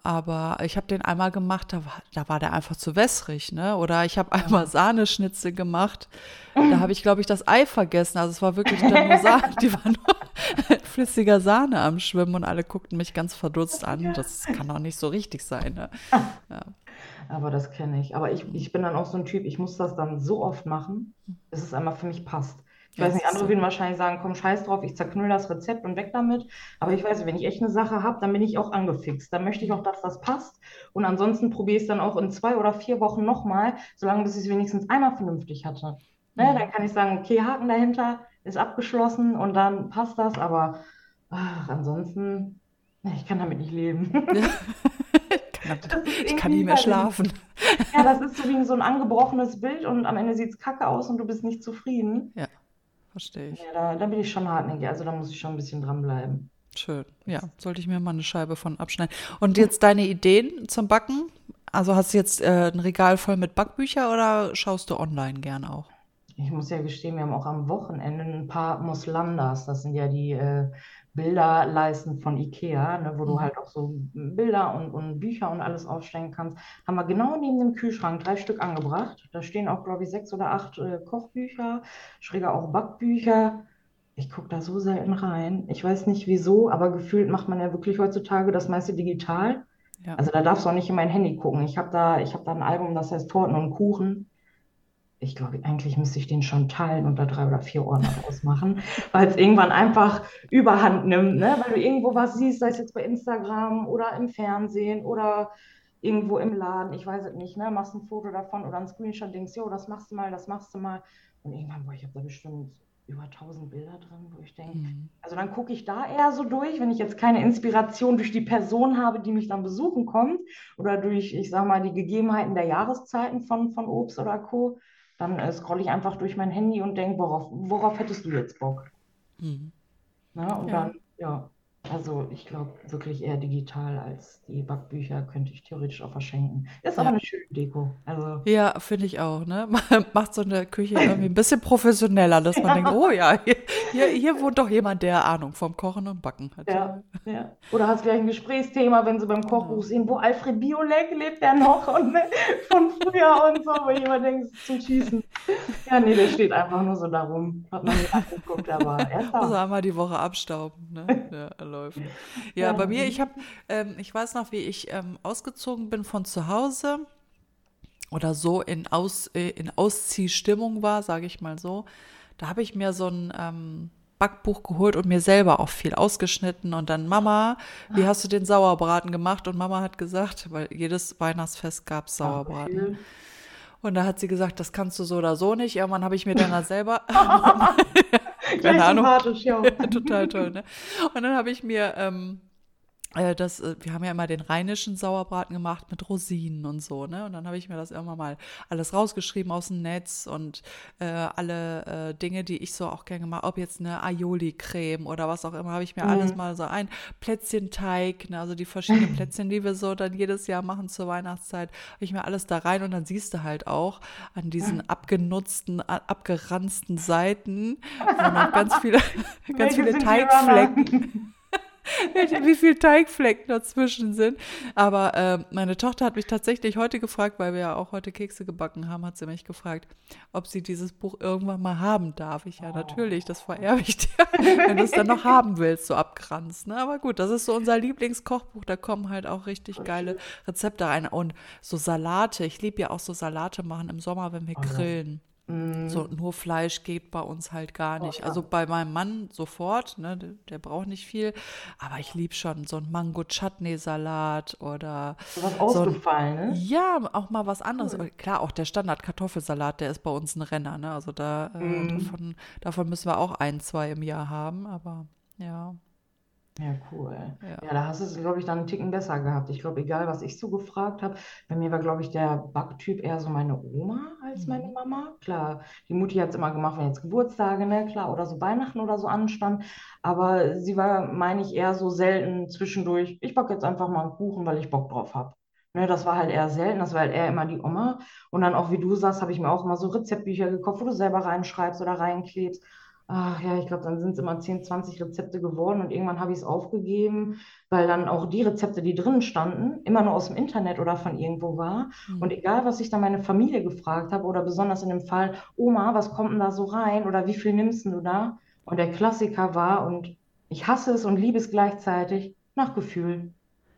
aber ich habe den einmal gemacht, da war, da war der einfach zu wässrig, ne? Oder ich habe einmal Sahneschnitzel gemacht, da habe ich, glaube ich, das Ei vergessen. Also es war wirklich dann nur Sahne, die war nur flüssiger Sahne am Schwimmen und alle guckten mich ganz verdutzt an. Das kann doch nicht so richtig sein, ne? Ja. Aber das kenne ich. Aber ich, ich bin dann auch so ein Typ, ich muss das dann so oft machen, bis es einmal für mich passt. Ich weiß nicht, andere würden wahrscheinlich sagen, komm, scheiß drauf, ich zerknüll das Rezept und weg damit. Aber ich weiß, wenn ich echt eine Sache habe, dann bin ich auch angefixt. Dann möchte ich auch, dass das passt. Und ansonsten probiere ich es dann auch in zwei oder vier Wochen nochmal, solange bis ich es wenigstens einmal vernünftig hatte. Ne, dann kann ich sagen, okay, Haken dahinter, ist abgeschlossen und dann passt das. Aber ach, ansonsten, ich kann damit nicht leben. ich kann nicht mehr schlafen. Ja, das ist so wie so ein angebrochenes Bild und am Ende sieht es kacke aus und du bist nicht zufrieden. Ja. Verstehe ich. Ja, da, da bin ich schon hartnäckig, also da muss ich schon ein bisschen dranbleiben. Schön. Ja, sollte ich mir mal eine Scheibe von abschneiden. Und jetzt deine Ideen zum Backen? Also hast du jetzt äh, ein Regal voll mit Backbücher oder schaust du online gern auch? Ich muss ja gestehen, wir haben auch am Wochenende ein paar Muslandas. Das sind ja die äh, Bilderleisten von Ikea, ne, wo du mhm. halt auch so Bilder und, und Bücher und alles aufstellen kannst, haben wir genau neben dem Kühlschrank drei Stück angebracht. Da stehen auch, glaube ich, sechs oder acht äh, Kochbücher, schräger auch Backbücher. Ich gucke da so selten rein. Ich weiß nicht wieso, aber gefühlt macht man ja wirklich heutzutage das meiste digital. Ja. Also da darfst du auch nicht in mein Handy gucken. Ich habe da, hab da ein Album, das heißt Torten und Kuchen ich glaube, eigentlich müsste ich den schon teilen und da drei oder vier Ordner draus machen, weil es irgendwann einfach überhand nimmt, ne? weil du irgendwo was siehst, sei es jetzt bei Instagram oder im Fernsehen oder irgendwo im Laden, ich weiß es nicht, ne? machst ein Foto davon oder ein Screenshot, denkst, jo, das machst du mal, das machst du mal. Und irgendwann, boah, ich habe da bestimmt über 1000 Bilder drin, wo ich denke, mhm. also dann gucke ich da eher so durch, wenn ich jetzt keine Inspiration durch die Person habe, die mich dann besuchen kommt oder durch, ich sag mal, die Gegebenheiten der Jahreszeiten von, von Obst oder Co., dann äh, scrolle ich einfach durch mein Handy und denke, worauf, worauf hättest du jetzt Bock? Mhm. Na, und ja. dann, ja, also ich glaube wirklich eher digital als die Backbücher könnte ich theoretisch auch verschenken. Ist aber eine schöne Deko. Also. Ja, finde ich auch. Ne? Macht so eine Küche irgendwie ein bisschen professioneller, dass man ja. denkt, oh ja, hier, hier, wohnt doch jemand, der Ahnung vom Kochen und Backen hat. Ja, ja. Oder hast gleich ein Gesprächsthema, wenn sie beim Kochbuch sehen, wo Alfred Biolek lebt der noch und ne, von früher und so, wo jemand denkt, zum Schießen. Ja, nee, der steht einfach nur so darum. Hat man nicht angeguckt, aber er ist da. Also einmal die Woche abstauben. Ne? Ja, läuft. Ja, bei mir, ich habe, ähm, ich weiß noch, wie ich ähm, ausgezogen bin von zu Hause oder so in, Aus, äh, in Ausziehstimmung war, sage ich mal so. Da habe ich mir so ein ähm, Backbuch geholt und mir selber auch viel ausgeschnitten und dann Mama, wie hast du den Sauerbraten gemacht? Und Mama hat gesagt, weil jedes Weihnachtsfest gab es Sauerbraten. Und da hat sie gesagt, das kannst du so oder so nicht. Irgendwann habe ich mir dann selber Keine Ahnung. Ja. Total toll, ne? Und dann habe ich mir ähm, äh, das, äh, wir haben ja immer den rheinischen Sauerbraten gemacht mit Rosinen und so, ne? Und dann habe ich mir das irgendwann mal alles rausgeschrieben aus dem Netz und äh, alle äh, Dinge, die ich so auch gerne gemacht, ob jetzt eine Aioli-Creme oder was auch immer, habe ich mir mhm. alles mal so ein Plätzchenteig, ne? also die verschiedenen Plätzchen, die wir so dann jedes Jahr machen zur Weihnachtszeit, habe ich mir alles da rein und dann siehst du halt auch an diesen abgenutzten, abgeranzten Seiten, wo noch ganz viele, ganz viele Teigflecken wie viele Teigflecken dazwischen sind. Aber äh, meine Tochter hat mich tatsächlich heute gefragt, weil wir ja auch heute Kekse gebacken haben, hat sie mich gefragt, ob sie dieses Buch irgendwann mal haben darf. Ich ja, natürlich, das vererbe ich dir, wenn du es dann noch haben willst, so abkranzt. Ne? Aber gut, das ist so unser Lieblingskochbuch. Da kommen halt auch richtig geile Rezepte rein. Und so Salate, ich liebe ja auch so Salate machen im Sommer, wenn wir grillen. Mm. So nur Fleisch geht bei uns halt gar nicht. Oh, ja. Also bei meinem Mann sofort, ne, der, der braucht nicht viel, aber ich liebe schon so ein Mango Chutney Salat oder was ausgefallen, so ne? Ja, auch mal was anderes. Cool. Klar, auch der Standard Kartoffelsalat, der ist bei uns ein Renner, ne? Also da mm. äh, davon, davon müssen wir auch ein, zwei im Jahr haben, aber ja. Ja, cool. Ja. Ja, da hast du es, glaube ich, dann einen Ticken besser gehabt. Ich glaube, egal, was ich so gefragt habe, bei mir war, glaube ich, der Backtyp eher so meine Oma als meine mhm. Mama. Klar, die Mutti hat es immer gemacht, wenn jetzt Geburtstage, ne, klar, oder so Weihnachten oder so anstand. Aber sie war, meine ich, eher so selten zwischendurch. Ich backe jetzt einfach mal einen Kuchen, weil ich Bock drauf habe. Ne, das war halt eher selten, das war halt eher immer die Oma. Und dann auch, wie du sagst, habe ich mir auch immer so Rezeptbücher gekauft, wo du selber reinschreibst oder reinklebst. Ach ja, ich glaube, dann sind es immer 10, 20 Rezepte geworden und irgendwann habe ich es aufgegeben, weil dann auch die Rezepte, die drinnen standen, immer nur aus dem Internet oder von irgendwo war. Mhm. Und egal, was ich dann meine Familie gefragt habe oder besonders in dem Fall, Oma, was kommt denn da so rein oder wie viel nimmst du da? Und der Klassiker war, und ich hasse es und liebe es gleichzeitig, nach Gefühl.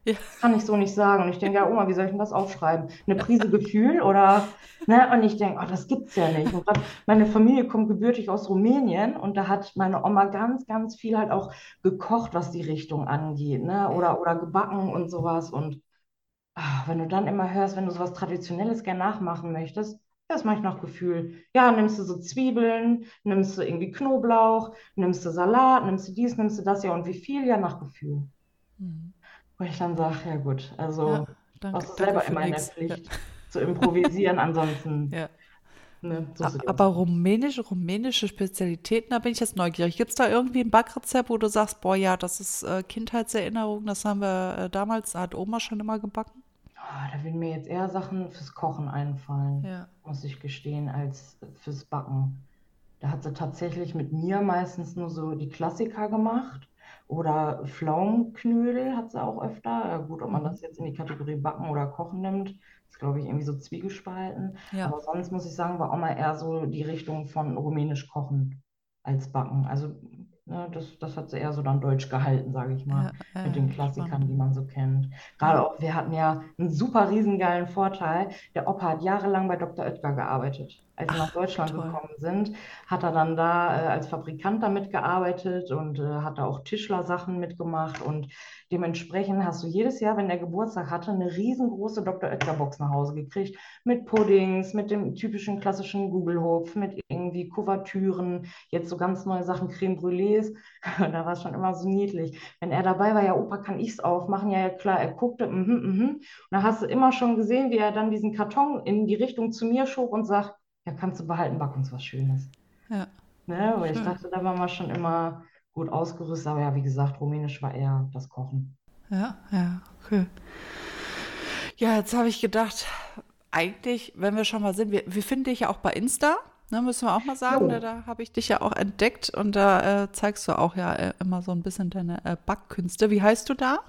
Ja. Kann ich so nicht sagen. Und ich denke, ja, Oma, wie soll ich denn das aufschreiben? Eine Prise Gefühl oder, ne? Und ich denke, oh, das gibt's ja nicht. Und grad meine Familie kommt gebürtig aus Rumänien und da hat meine Oma ganz, ganz viel halt auch gekocht, was die Richtung angeht, ne? Oder, oder gebacken und sowas. Und ah, wenn du dann immer hörst, wenn du sowas Traditionelles gerne nachmachen möchtest, das mache ich nach Gefühl. Ja, nimmst du so Zwiebeln, nimmst du irgendwie Knoblauch, nimmst du Salat, nimmst du dies, nimmst du das, ja, und wie viel? Ja, nach Gefühl. Mhm. Wo ich dann sage, ja gut, also Ja, danke, selber immer in der nix. Ja. Pflicht zu improvisieren, ansonsten, Ja. ne, was Aber aus. rumänische, rumänische Spezialitäten, da bin ich jetzt neugierig. Gibt es da irgendwie ein Backrezept, wo du sagst, boah, ja, das ist äh, Kindheitserinnerung, das haben wir äh, damals, da hat Oma schon immer gebacken? Ah, da würden mir jetzt eher Sachen fürs Kochen einfallen, Ja. muss ich gestehen, als fürs Backen. Da hat sie tatsächlich mit mir meistens nur so die Klassiker gemacht. Oder Pflaumenknödel hat sie auch öfter. Gut, ob man Mhm. das jetzt in die Kategorie Backen oder Kochen nimmt, ist, glaube ich, irgendwie so zwiegespalten. Ja. Aber sonst muss ich sagen, war auch mal eher so die Richtung von rumänisch Kochen als Backen. Also, ne, das, das hat sie eher so dann deutsch gehalten, sage ich mal, Ja, mit ja, den Klassikern, spannend. die man so kennt. Gerade auch, wir hatten ja einen super riesengeilen Vorteil. Der Opa hat jahrelang bei Dr. Oetker gearbeitet. Als wir nach Ach, Deutschland toll. gekommen sind, hat er dann da äh, als Fabrikant damit gearbeitet und äh, hat da auch Tischlersachen mitgemacht. Und dementsprechend hast du jedes Jahr, wenn der Geburtstag hatte, eine riesengroße Dr. Oetker-Box nach Hause gekriegt. Mit Puddings, mit dem typischen klassischen Gugelhupf, mit irgendwie Kuvertüren, jetzt so ganz neue Sachen, Creme Brûlées. Da war es schon immer so niedlich. Wenn er dabei war, ja, Opa, kann ich es aufmachen? Ja, ja, klar, er guckte, mhm, mhm. Und da hast du immer schon gesehen, wie er dann diesen Karton in die Richtung zu mir schob und sagt, ja, kannst du behalten, back uns was Schönes. Ja, Ne? Weil ich dachte, da waren wir schon immer gut ausgerüstet, aber ja, wie gesagt, Rumänisch war eher das Kochen. Ja, ja, okay. Ja, jetzt habe ich gedacht, eigentlich, wenn wir schon mal sind, wir, wir finden dich ja auch bei Insta, ne, müssen wir auch mal sagen, ne, Jo. da habe ich dich ja auch entdeckt und da äh, zeigst du auch ja äh, immer so ein bisschen deine äh, Backkünste. Wie heißt du da?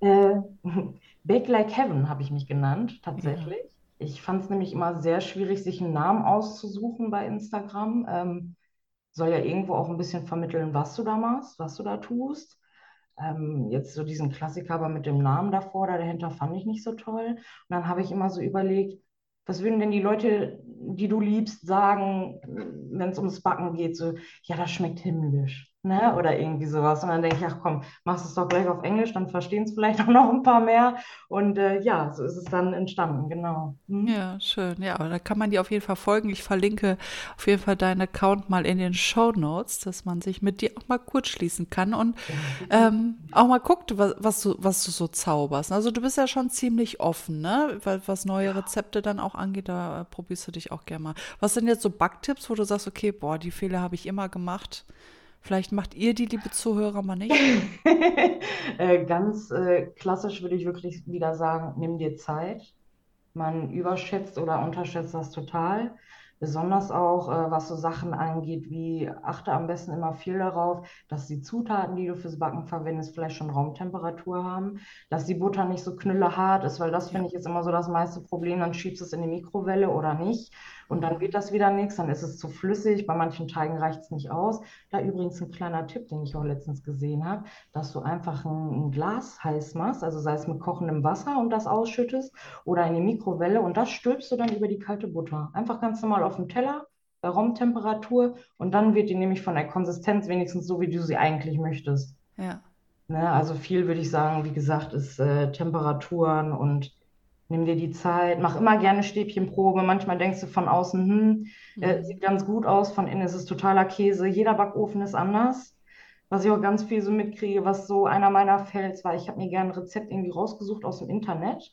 Äh, Bake Like Heaven habe ich mich genannt, Ja, tatsächlich. Ich fand es nämlich immer sehr schwierig, sich einen Namen auszusuchen bei Instagram. Ähm, soll ja irgendwo auch ein bisschen vermitteln, was du da machst, was du da tust. Ähm, jetzt so diesen Klassiker, aber mit dem Namen davor oder dahinter fand ich nicht so toll. Und dann habe ich immer so überlegt, was würden denn die Leute, die du liebst, sagen, wenn es ums Backen geht? So, ja, das schmeckt himmlisch, ne? Oder irgendwie sowas. Und dann denke ich, ach komm, machst es doch gleich auf Englisch, dann verstehen es vielleicht auch noch ein paar mehr. Und äh, ja, so ist es dann entstanden, genau. Hm? ja, schön. Ja, aber da kann man dir auf jeden Fall folgen. Ich verlinke auf jeden Fall deinen Account mal in den Show Notes, dass man sich mit dir auch mal kurz schließen kann und ähm, auch mal guckt, was, was du, was du so zauberst. Also du bist ja schon ziemlich offen, ne? Weil, was neue Rezepte dann auch angeht, da äh, probierst du dich auch gerne mal. Was sind jetzt so Backtipps, wo du sagst, okay, boah, die Fehler habe ich immer gemacht. Vielleicht macht ihr die, liebe Zuhörer, mal nicht. Äh, ganz äh, klassisch würde ich wirklich wieder sagen, nimm dir Zeit. Man überschätzt oder unterschätzt das total. Besonders auch, äh, was so Sachen angeht, wie achte am besten immer viel darauf, dass die Zutaten, die du fürs Backen verwendest, vielleicht schon Raumtemperatur haben, dass die Butter nicht so knüllehart ist, weil das Ja. finde ich ist immer so das meiste Problem. Dann schiebst du es in die Mikrowelle oder nicht und dann wird das wieder nichts, dann ist es zu flüssig. Bei manchen Teigen reicht es nicht aus. Da übrigens ein kleiner Tipp, den ich auch letztens gesehen habe, dass du einfach ein, ein Glas heiß machst, also sei es mit kochendem Wasser und das ausschüttest oder in die Mikrowelle und das stülpst du dann über die kalte Butter. Einfach ganz normal auf dem Teller bei Raumtemperatur und dann wird die nämlich von der Konsistenz wenigstens so, wie du sie eigentlich möchtest. Ja. Ne? Also viel würde ich sagen, wie gesagt, ist äh, Temperaturen und nimm dir die Zeit. Mach immer gerne Stäbchenprobe. Manchmal denkst du von außen, hm, äh, Mhm. sieht ganz gut aus, von innen ist es totaler Käse. Jeder Backofen ist anders. Was ich auch ganz viel so mitkriege, was so einer meiner Fails war, ich habe mir gerne ein Rezept irgendwie rausgesucht aus dem Internet,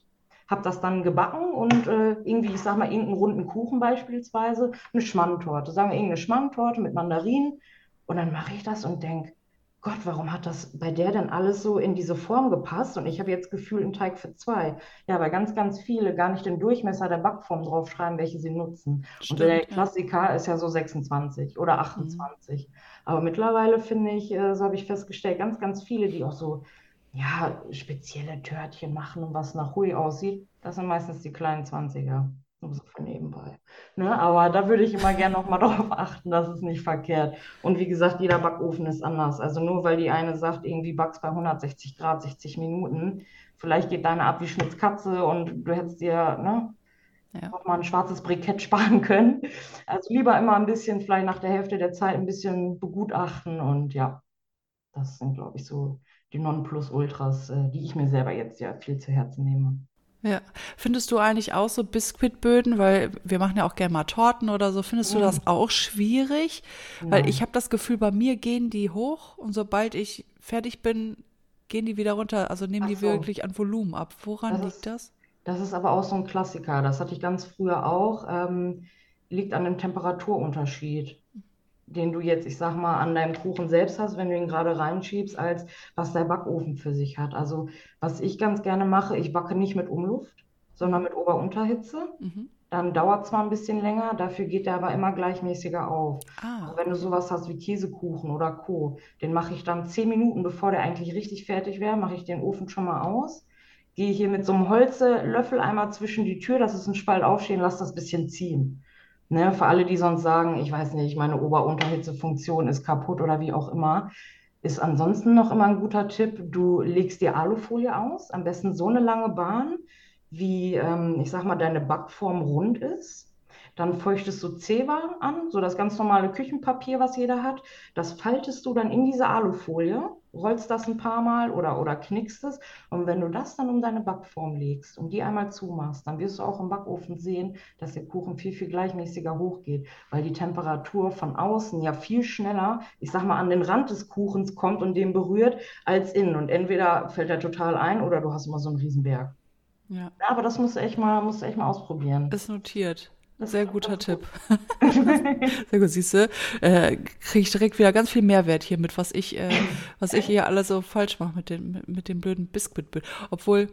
habe das dann gebacken und äh, irgendwie, ich sag mal, irgendeinen runden Kuchen beispielsweise, eine Schmandtorte, sagen wir irgendeine Schmandtorte mit Mandarinen und dann mache ich das und denke, Gott, warum hat das bei der denn alles so in diese Form gepasst? Und ich habe jetzt gefühlt einen Teig für zwei. Ja, weil ganz, ganz viele gar nicht den Durchmesser der Backform draufschreiben, welche sie nutzen. Und der Stimmt, ja. Klassiker ist ja so 26 oder Mhm. 28. Aber mittlerweile finde ich, äh, so habe ich festgestellt, ganz, ganz viele, die auch so, ja, spezielle Törtchen machen und was nach Hui aussieht, das sind meistens die kleinen 20er. Nur so für nebenbei. Ne? Aber da würde ich immer gerne nochmal drauf achten, das ist nicht verkehrt. Und wie gesagt, jeder Backofen ist anders. Also nur weil die eine sagt, irgendwie backst bei 160 Grad 60 Minuten, vielleicht geht deine ab wie Schmitz Katze und du hättest dir ne, Ja. auch mal ein schwarzes Brikett sparen können. Also lieber immer ein bisschen, vielleicht nach der Hälfte der Zeit ein bisschen begutachten und ja, das sind, glaube ich, so die Nonplusultras, äh, die ich mir selber jetzt ja viel zu Herzen nehme. Ja. Findest du eigentlich auch so Biskuitböden, weil wir machen ja auch gerne mal Torten oder so, findest du das auch schwierig? Weil ich habe das Gefühl, bei mir gehen die hoch und sobald ich fertig bin, gehen die wieder runter, also nehmen Ach die so, wirklich an Volumen ab. Woran das liegt ist, das? das ist aber auch so ein Klassiker. Das hatte ich ganz früher auch. Ähm, liegt an dem Temperaturunterschied, den du jetzt, ich sag mal, an deinem Kuchen selbst hast, wenn du ihn gerade reinschiebst, als was der Backofen für sich hat. Also, was ich ganz gerne mache, ich backe nicht mit Umluft, sondern mit Ober-Unterhitze. Mhm. Dann dauert zwar ein bisschen länger, dafür geht der aber immer gleichmäßiger auf. Ah, Also wenn du sowas hast wie Käsekuchen oder Co., den mache ich dann zehn Minuten, bevor der eigentlich richtig fertig wäre, mache ich den Ofen schon mal aus. Gehe hier mit so einem Holzelöffel einmal zwischen die Tür, dass es einen Spalt aufstehen, lass das bisschen ziehen. Ne, für alle, die sonst sagen, ich weiß nicht, meine Ober-Unterhitzefunktion ist kaputt oder wie auch immer, ist ansonsten noch immer ein guter Tipp. Du legst dir Alufolie aus, am besten so eine lange Bahn, wie, ähm, ich sag mal, deine Backform rund ist. Dann feuchtest du Zewa an, so das ganz normale Küchenpapier, was jeder hat. Das faltest du dann in diese Alufolie, rollst das ein paar Mal oder, oder knickst es. Und wenn du das dann um deine Backform legst und die einmal zumachst, dann wirst du auch im Backofen sehen, dass der Kuchen viel, viel gleichmäßiger hochgeht, weil die Temperatur von außen ja viel schneller, ich sag mal, an den Rand des Kuchens kommt und den berührt, als innen. Und entweder fällt er total ein oder du hast immer so einen Riesenberg. ja. Aber das musst du echt mal, musst du echt mal ausprobieren. Ist notiert. Das Sehr guter ganz Tipp. Sehr gut, siehst du, äh, kriege ich direkt wieder ganz viel Mehrwert hier mit, was ich, äh, was ich hier alles so falsch mache mit den, mit, mit den blöden Biskuitböden. Obwohl,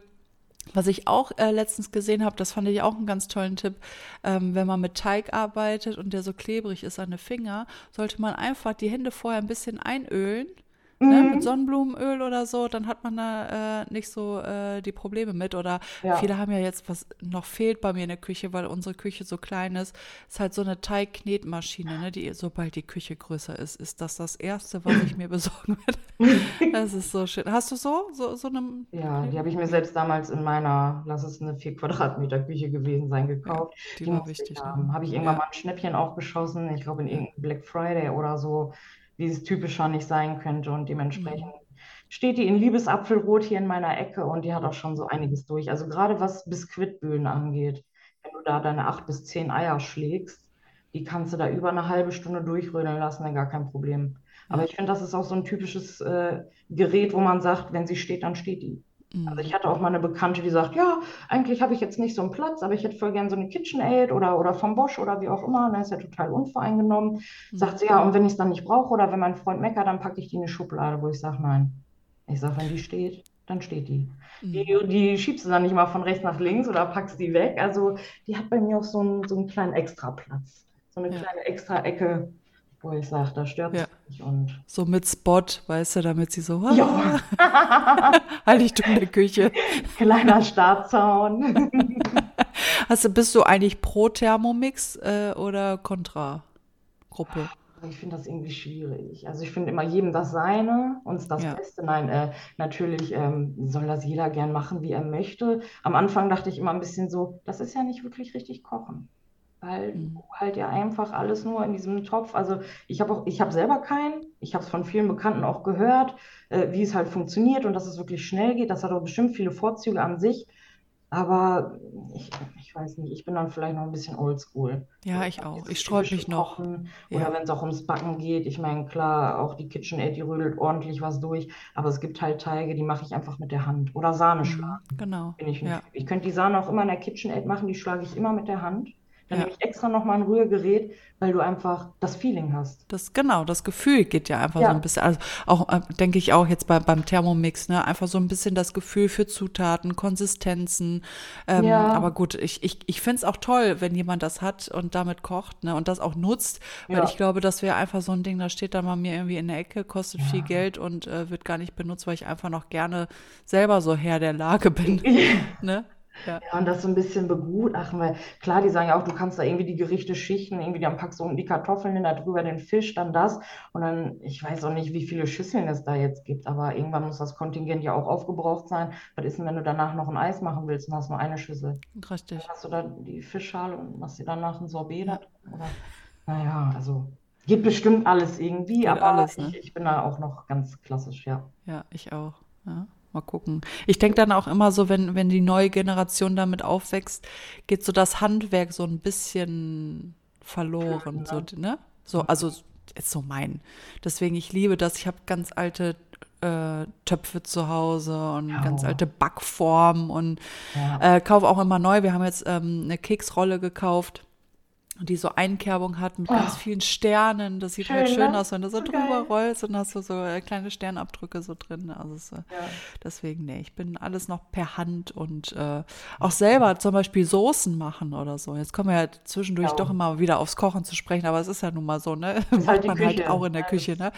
was ich auch äh, letztens gesehen habe, das fand ich auch einen ganz tollen Tipp, ähm, wenn man mit Teig arbeitet und der so klebrig ist an den Finger, sollte man einfach die Hände vorher ein bisschen einölen. Ne, mit Mhm. Sonnenblumenöl oder so, dann hat man da äh, nicht so äh, die Probleme mit. Oder viele Ja, haben ja jetzt, was noch fehlt bei mir in der Küche, weil unsere Küche so klein ist, ist halt so eine Teigknetmaschine, ne, die, sobald die Küche größer ist, ist das das Erste, was ich mir besorgen werde. Das ist so schön. Hast du so, so, so eine ja, die habe ich mir selbst damals in meiner, lass es eine 4 Quadratmeter Küche gewesen sein, Ja, gekauft. die Die war wichtig, ne? Habe ich irgendwann Ja, mal ein Schnäppchen aufgeschossen, ich glaube in ja, irgendeinem Black Friday oder so, wie es typischer nicht sein könnte. Und dementsprechend mhm. steht die in Liebesapfelrot hier in meiner Ecke und die hat auch schon so einiges durch. Also gerade was Biskuitböden angeht, wenn du da deine acht bis zehn Eier schlägst, die kannst du da über eine halbe Stunde durchrödeln lassen, dann gar kein Problem. Aber ich finde, das ist auch so ein typisches äh, Gerät, wo man sagt, wenn sie steht, dann steht die. Also ich mhm. hatte auch mal eine Bekannte, die sagt, ja, eigentlich habe ich jetzt nicht so einen Platz, aber ich hätte voll gern so eine KitchenAid oder, oder vom Bosch oder wie auch immer. Und ist ja total unvoreingenommen. Mhm. Sagt sie, ja, und wenn ich es dann nicht brauche oder wenn mein Freund meckert, dann packe ich die in eine Schublade, wo ich sage, nein. Ich sage, wenn die steht, dann steht die. Die, Mhm. die schiebst du dann nicht mal von rechts nach links oder packst die weg. Also die hat bei mir auch so einen, so einen kleinen Extraplatz. So eine Ja, kleine Extra-Ecke, wo ich sage, da stört ja. es nicht. Und So mit Spot, weißt du, damit sie so, ja, Heiligtum der Küche. kleiner Startzaun. Hast du, bist du eigentlich pro Thermomix äh, oder kontra Gruppe? Ich finde das irgendwie schwierig. Also ich finde immer jedem das Seine, uns das Ja. Beste. Nein, äh, natürlich ähm, soll das jeder gern machen, wie er möchte. Am Anfang dachte ich immer ein bisschen so, das ist ja nicht wirklich richtig kochen. Weil Mhm. du halt ja einfach alles nur in diesem Topf. Also ich habe auch, ich habe selber keinen. Ich habe es von vielen Bekannten auch gehört, äh, wie es halt funktioniert und dass es wirklich schnell geht. Das hat auch bestimmt viele Vorzüge an sich. Aber ich, ich weiß nicht, ich bin dann vielleicht noch ein bisschen oldschool. Ja, ich auch. Ich sträube typische mich noch. Kochen oder Ja, wenn es auch ums Backen geht. Ich meine, klar, auch die KitchenAid, die rödelt ordentlich was durch. Aber es gibt halt Teige, die mache ich einfach mit der Hand. Oder Sahne mhm. schlagen, Genau. bin ich Ja. Ich könnte die Sahne auch immer in der KitchenAid machen, die schlage ich immer mit der Hand. Dann ja. nehme ich extra nochmal ein Rührgerät, weil du einfach das Feeling hast. Das, genau, das Gefühl geht ja einfach so ein Ja, bisschen, also auch, äh, denke ich auch jetzt bei, beim Thermomix, ne, einfach so ein bisschen das Gefühl für Zutaten, Konsistenzen. Ähm, aber ja, gut, ich, ich, ich finde es auch toll, wenn jemand das hat und damit kocht, ne, und das auch nutzt, weil ich ja, glaube, das wäre einfach so ein Ding, da steht dann bei mir irgendwie in der Ecke, kostet viel ja. Geld und äh, wird gar nicht benutzt, weil ich einfach noch gerne selber so Herr der Lage bin, ne? Ja, und das so ein bisschen begutachten, weil klar, die sagen ja auch, du kannst da irgendwie die Gerichte schichten, irgendwie dann packst du unten die Kartoffeln hin, da drüber den Fisch, dann das und dann, ich weiß auch nicht, wie viele Schüsseln es da jetzt gibt, aber irgendwann muss das Kontingent ja auch aufgebraucht sein. Was ist denn, wenn du danach noch ein Eis machen willst und hast nur eine Schüssel? Richtig. Dann hast du da die Fischschale und machst dir danach ein Sorbet drin, oder? Naja, also geht bestimmt alles irgendwie, Geht aber alles, ne? ich, ich bin da auch noch ganz klassisch, ja. Ja, ich auch. Ja, mal gucken. Ich denke dann auch immer so, wenn, wenn die neue Generation damit aufwächst, geht so das Handwerk so ein bisschen verloren. So, ne? So, also ist so mein. Deswegen, ich liebe das. Ich habe ganz alte äh, Töpfe zu Hause und Ja. ganz alte Backformen und Ja. äh, kaufe auch immer neu. Wir haben jetzt ähm, eine Keksrolle gekauft. Die so Einkerbung hat mit ganz Oh. vielen Sternen. Das sieht halt Schön, schön ne? aus, wenn du so So drüber rollst und hast du so äh, kleine Sternabdrücke so drin. Also äh, Ja. Deswegen, nee, ich bin alles noch per Hand und äh, auch selber zum Beispiel Soßen machen oder so. Jetzt kommen wir ja zwischendurch Ja. doch immer wieder aufs Kochen zu sprechen, aber es ist ja nun mal so, ne? Ist halt Macht die man halt Küche. auch in der Ja, Küche, ne?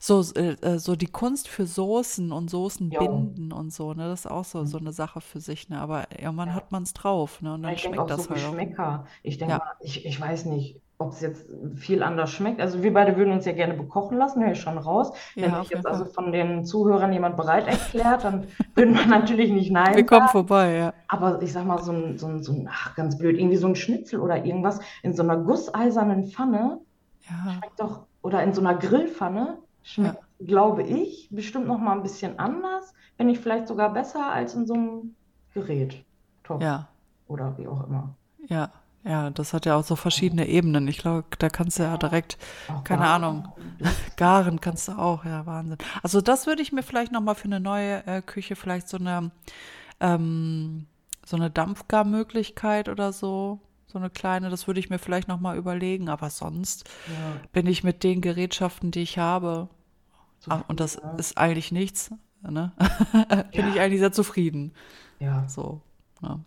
So, äh, äh, so die Kunst für Soßen und Soßen Jo. binden und so, ne? Das ist auch so, so eine Sache für sich, ne? Aber irgendwann hat man es drauf, ne? Und Ja, dann ich schmeckt auch so das halt auch. Geschmäcker. Ich denke Ja. mal, ich, ich weiß nicht, ob es jetzt viel anders schmeckt. Also wir beide würden uns ja gerne bekochen lassen, höre ich schon raus. Wenn Ja, sich jetzt also von den Zuhörern jemand bereit erklärt, dann würden wir natürlich nicht nein Wir kommen sagen. vorbei, ja. Aber ich sag mal, so ein, so ein, so ein, ach, ganz blöd, irgendwie so ein Schnitzel oder irgendwas in so einer gusseisernen Pfanne Ja, schmeckt doch, oder in so einer Grillpfanne schmeckt, glaube ich, bestimmt noch mal ein bisschen anders, wenn nicht vielleicht sogar besser als in so einem Gerät. Topf ja, oder wie auch immer. ja. Ja, das hat ja auch so verschiedene Ebenen. Ich glaube, da kannst du ja direkt, Auch keine da- Ahnung, Garen kannst du auch, ja, Wahnsinn. Also das würde ich mir vielleicht noch mal für eine neue äh, Küche vielleicht so eine ähm, so eine Dampfgarmöglichkeit oder so, so eine kleine, das würde ich mir vielleicht noch mal überlegen, aber sonst Ja, bin ich mit den Gerätschaften, die ich habe, ah, und das ist eigentlich nichts, ne? Bin Ja. ich eigentlich sehr zufrieden. Ja, So, ja.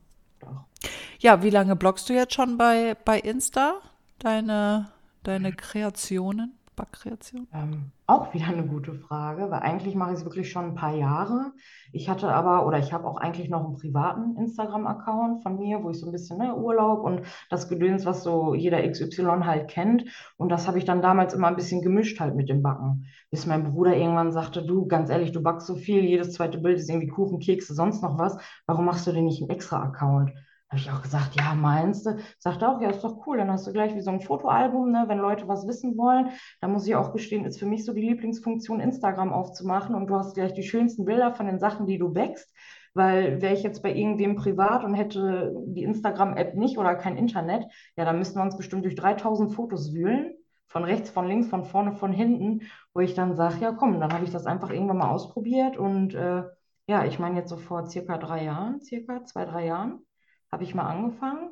Ja, wie lange bloggst du jetzt schon bei, bei Insta? Deine, deine Kreationen, Backkreationen? Ähm, auch wieder eine gute Frage, weil eigentlich mache ich es wirklich schon ein paar Jahre. Ich hatte aber, oder ich habe auch eigentlich noch einen privaten Instagram-Account von mir, wo ich so ein bisschen, ne, Urlaub und das Gedöns, was so jeder XY halt kennt. Und das habe ich dann damals immer ein bisschen gemischt halt mit dem Backen. Bis mein Bruder irgendwann sagte, du, ganz ehrlich, du backst so viel, jedes zweite Bild ist irgendwie Kuchen, Kekse, sonst noch was. Warum machst du denn nicht einen extra Account? Habe ich auch gesagt, ja, meinst du? Sagt auch, ja, ist doch cool. Dann hast du gleich wie so ein Fotoalbum, ne, wenn Leute was wissen wollen. Da muss ich auch gestehen, ist für mich so die Lieblingsfunktion, Instagram aufzumachen und du hast gleich die schönsten Bilder von den Sachen, die du wächst. Weil wäre ich jetzt bei irgendwem privat und hätte die Instagram-App nicht oder kein Internet, ja, dann müssten wir uns bestimmt durch 3000 Fotos wühlen. Von rechts, von links, von vorne, von hinten, wo ich dann sage, ja komm, dann habe ich das einfach irgendwann mal ausprobiert und äh, ja, ich meine jetzt so vor circa drei Jahren, circa zwei, drei Jahren, habe ich mal angefangen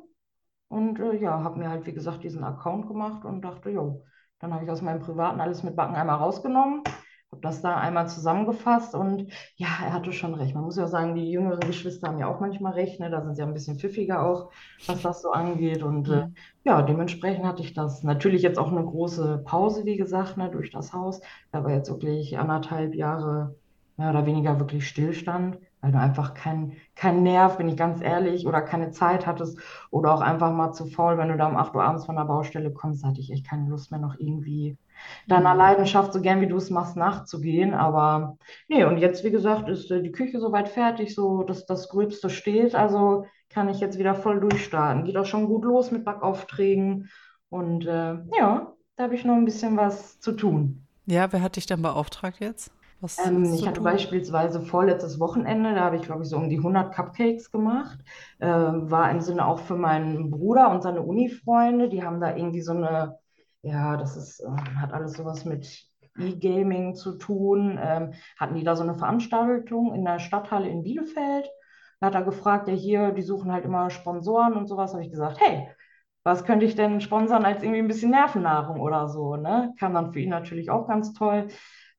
und äh, ja, habe mir halt, wie gesagt, diesen Account gemacht und dachte, jo, dann habe ich aus meinem Privaten alles mit Backen einmal rausgenommen, habe das da einmal zusammengefasst und ja, er hatte schon recht. Man muss ja sagen, die jüngeren Geschwister haben ja auch manchmal recht, ne? Da sind sie ja ein bisschen pfiffiger auch, was das so angeht und äh, Mhm. ja, dementsprechend hatte ich das. Natürlich jetzt auch eine große Pause, wie gesagt, ne, durch das Haus. Da war jetzt wirklich anderthalb Jahre mehr oder weniger wirklich Stillstand, weil du einfach kein, kein Nerv, bin ich ganz ehrlich, oder keine Zeit hattest oder auch einfach mal zu faul, wenn du da um 8 Uhr abends von der Baustelle kommst, hatte ich echt keine Lust mehr, noch irgendwie deiner Mhm. Leidenschaft, so gern wie du es machst, nachzugehen. Aber nee, und jetzt, wie gesagt, ist äh, die Küche soweit fertig, so dass das Gröbste steht. Also kann ich jetzt wieder voll durchstarten. Geht auch schon gut los mit Backaufträgen. Und äh, ja, da habe ich noch ein bisschen was zu tun. Ja, wer hat dich denn beauftragt jetzt? Was Ähm, ich hatte tun? beispielsweise vorletztes Wochenende, da habe ich, glaube ich, so um die 100 Cupcakes gemacht. Äh, war im Sinne auch für meinen Bruder und seine Uni-Freunde. Die haben da irgendwie so eine, ja, das ist, äh, hat alles sowas mit E-Gaming zu tun. Ähm, hatten die da so eine Veranstaltung in der Stadthalle in Bielefeld. Da hat er gefragt, ja, hier, die suchen halt immer Sponsoren und sowas. Habe ich gesagt, hey, was könnte ich denn sponsern als irgendwie ein bisschen Nervennahrung oder so, ne? Kam dann für ihn natürlich auch ganz toll.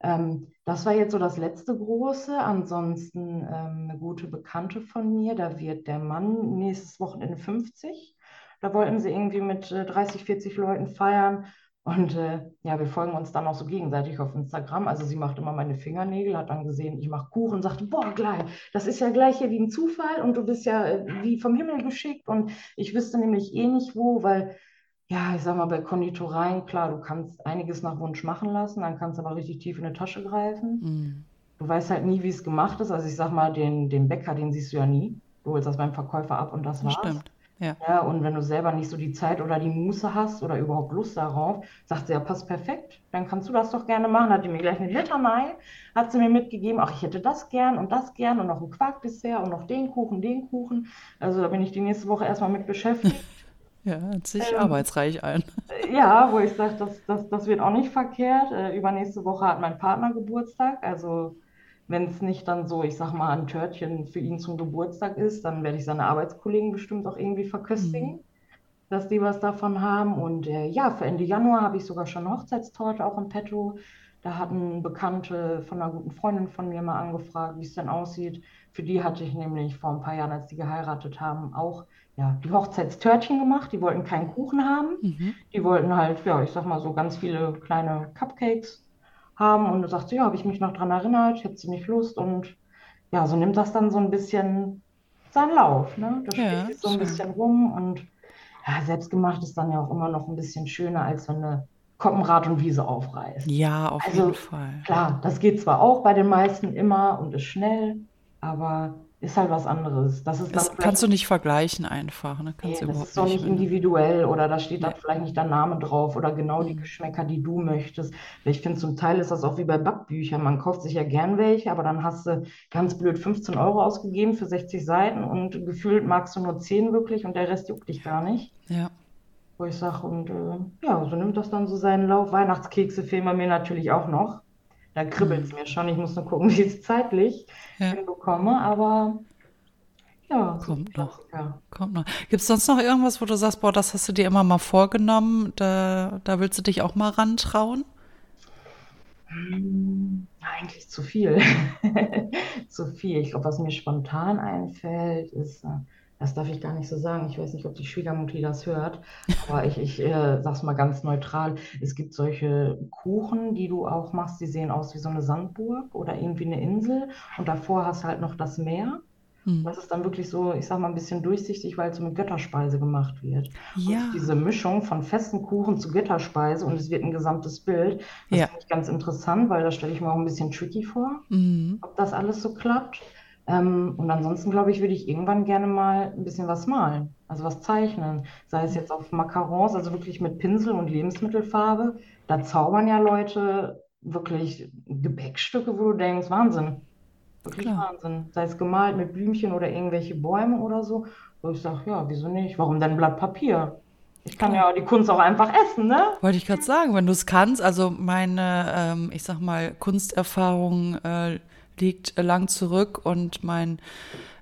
Ähm, das war jetzt so das letzte große. Ansonsten ähm, eine gute Bekannte von mir, da wird der Mann nächstes Wochenende 50. Da wollten sie irgendwie mit äh, 30, 40 Leuten feiern. Und äh, ja, wir folgen uns dann auch so gegenseitig auf Instagram. Also sie macht immer meine Fingernägel, hat dann gesehen, ich mache Kuchen, sagte, boah, gleich, das ist ja gleich hier wie ein Zufall und du bist ja äh, wie vom Himmel geschickt. Und ich wüsste nämlich eh nicht wo, weil, ja, ich sag mal, bei Konditoreien, klar, du kannst einiges nach Wunsch machen lassen, dann kannst du aber richtig tief in die Tasche greifen. Mhm. Du weißt halt nie, wie es gemacht ist. Also ich sag mal, den, den Bäcker, den siehst du ja nie. Du holst das beim Verkäufer ab und das Das war's. stimmt. Ja. Ja, und wenn du selber nicht so die Zeit oder die Muße hast oder überhaupt Lust darauf, sagt sie, ja, passt perfekt, dann kannst du das doch gerne machen. Hat die mir gleich eine Litanei, hat sie mir mitgegeben, ach, ich hätte das gern und das gern und noch ein Quarkdessert und noch den Kuchen, den Kuchen. Also da bin ich die nächste Woche erstmal mit beschäftigt. Ja, hört sich Ähm, arbeitsreich ein. Ja, wo ich sage, das, das, das wird auch nicht verkehrt. Äh, übernächste Woche hat mein Partner Geburtstag. Also wenn es nicht dann so, ich sag mal, ein Törtchen für ihn zum Geburtstag ist, dann werde ich seine Arbeitskollegen bestimmt auch irgendwie verköstigen, Mhm. dass die was davon haben. Und äh, ja, für Ende Januar habe ich sogar schon eine Hochzeitstorte auch im Petto. Da hatten Bekannte von einer guten Freundin von mir mal angefragt, wie es denn aussieht. Für die hatte ich nämlich vor ein paar Jahren, als die geheiratet haben, auch ja, die Hochzeitstörtchen gemacht. Die wollten keinen Kuchen haben. Mhm. Die wollten halt, ja, ich sag mal so ganz viele kleine Cupcakes haben und da sagte, ja, habe ich mich noch dran erinnert, hätte sie nicht Lust und ja, so nimmt das dann so ein bisschen seinen Lauf, ne? Das Ja, sich so ein schön. bisschen rum und ja, selbstgemacht ist dann ja auch immer noch ein bisschen schöner, als wenn du Koppenrad und Wiese aufreißt. Ja, auf Also jeden Fall. klar, das geht zwar auch bei den meisten immer und ist schnell, aber ist halt was anderes. Das ist dann Das kannst du nicht vergleichen einfach, ne? Nee, Kannst du das ist doch nicht, du. individuell oder da steht dann Nee. vielleicht nicht der Name drauf oder genau die Mhm. Geschmäcker, die du möchtest. Ich finde, zum Teil ist das auch wie bei Backbüchern. Man kauft sich ja gern welche, aber dann hast du ganz blöd 15 Euro ausgegeben für 60 Seiten und gefühlt magst du nur 10 wirklich und der Rest juckt dich gar nicht. Ja. Wo ich sage, und äh, ja, so nimmt das dann so seinen Lauf. Weihnachtskekse fehlen bei mir natürlich auch noch. Da kribbelt es Mhm. mir schon. Ich muss nur gucken, wie ich es zeitlich Ja, hinbekomme, aber ja, kommt noch. Kommt noch. Gibt es sonst noch irgendwas, wo du sagst, boah, das hast du dir immer mal vorgenommen, da, da willst du dich auch mal rantrauen? Hm, Eigentlich zu viel. Zu viel. Ich glaube, was mir spontan einfällt, ist, äh, das darf ich gar nicht so sagen. Ich weiß nicht, ob die Schwiegermutti das hört, aber ich, ich äh, sag's mal ganz neutral. Es gibt solche Kuchen, die du auch machst, die sehen aus wie so eine Sandburg oder irgendwie eine Insel und davor hast halt noch das Meer. Hm. Das ist dann wirklich so, ich sag mal, ein bisschen durchsichtig, weil es so mit Götterspeise gemacht wird. Und Ja, diese Mischung von festen Kuchen zu Götterspeise und es wird ein gesamtes Bild, das ja. finde ich ganz interessant, weil das stelle ich mir auch ein bisschen tricky vor, Mhm. ob das alles so klappt. Ähm, und ansonsten, glaube ich, würde ich irgendwann gerne mal ein bisschen was malen, also was zeichnen. Sei es jetzt auf Macarons, also wirklich mit Pinsel und Lebensmittelfarbe. Da zaubern ja Leute wirklich Gebäckstücke, wo du denkst, Wahnsinn. Wirklich Klar. Wahnsinn. Sei es gemalt mit Blümchen oder irgendwelche Bäume oder so. Wo ich sage, ja, wieso nicht? Warum denn Blatt Papier? Ich kann ja die Kunst auch einfach essen, ne? Wollte ich gerade sagen, wenn du es kannst, also meine, ähm, ich sag mal, Kunsterfahrung äh, liegt äh, lang zurück und mein,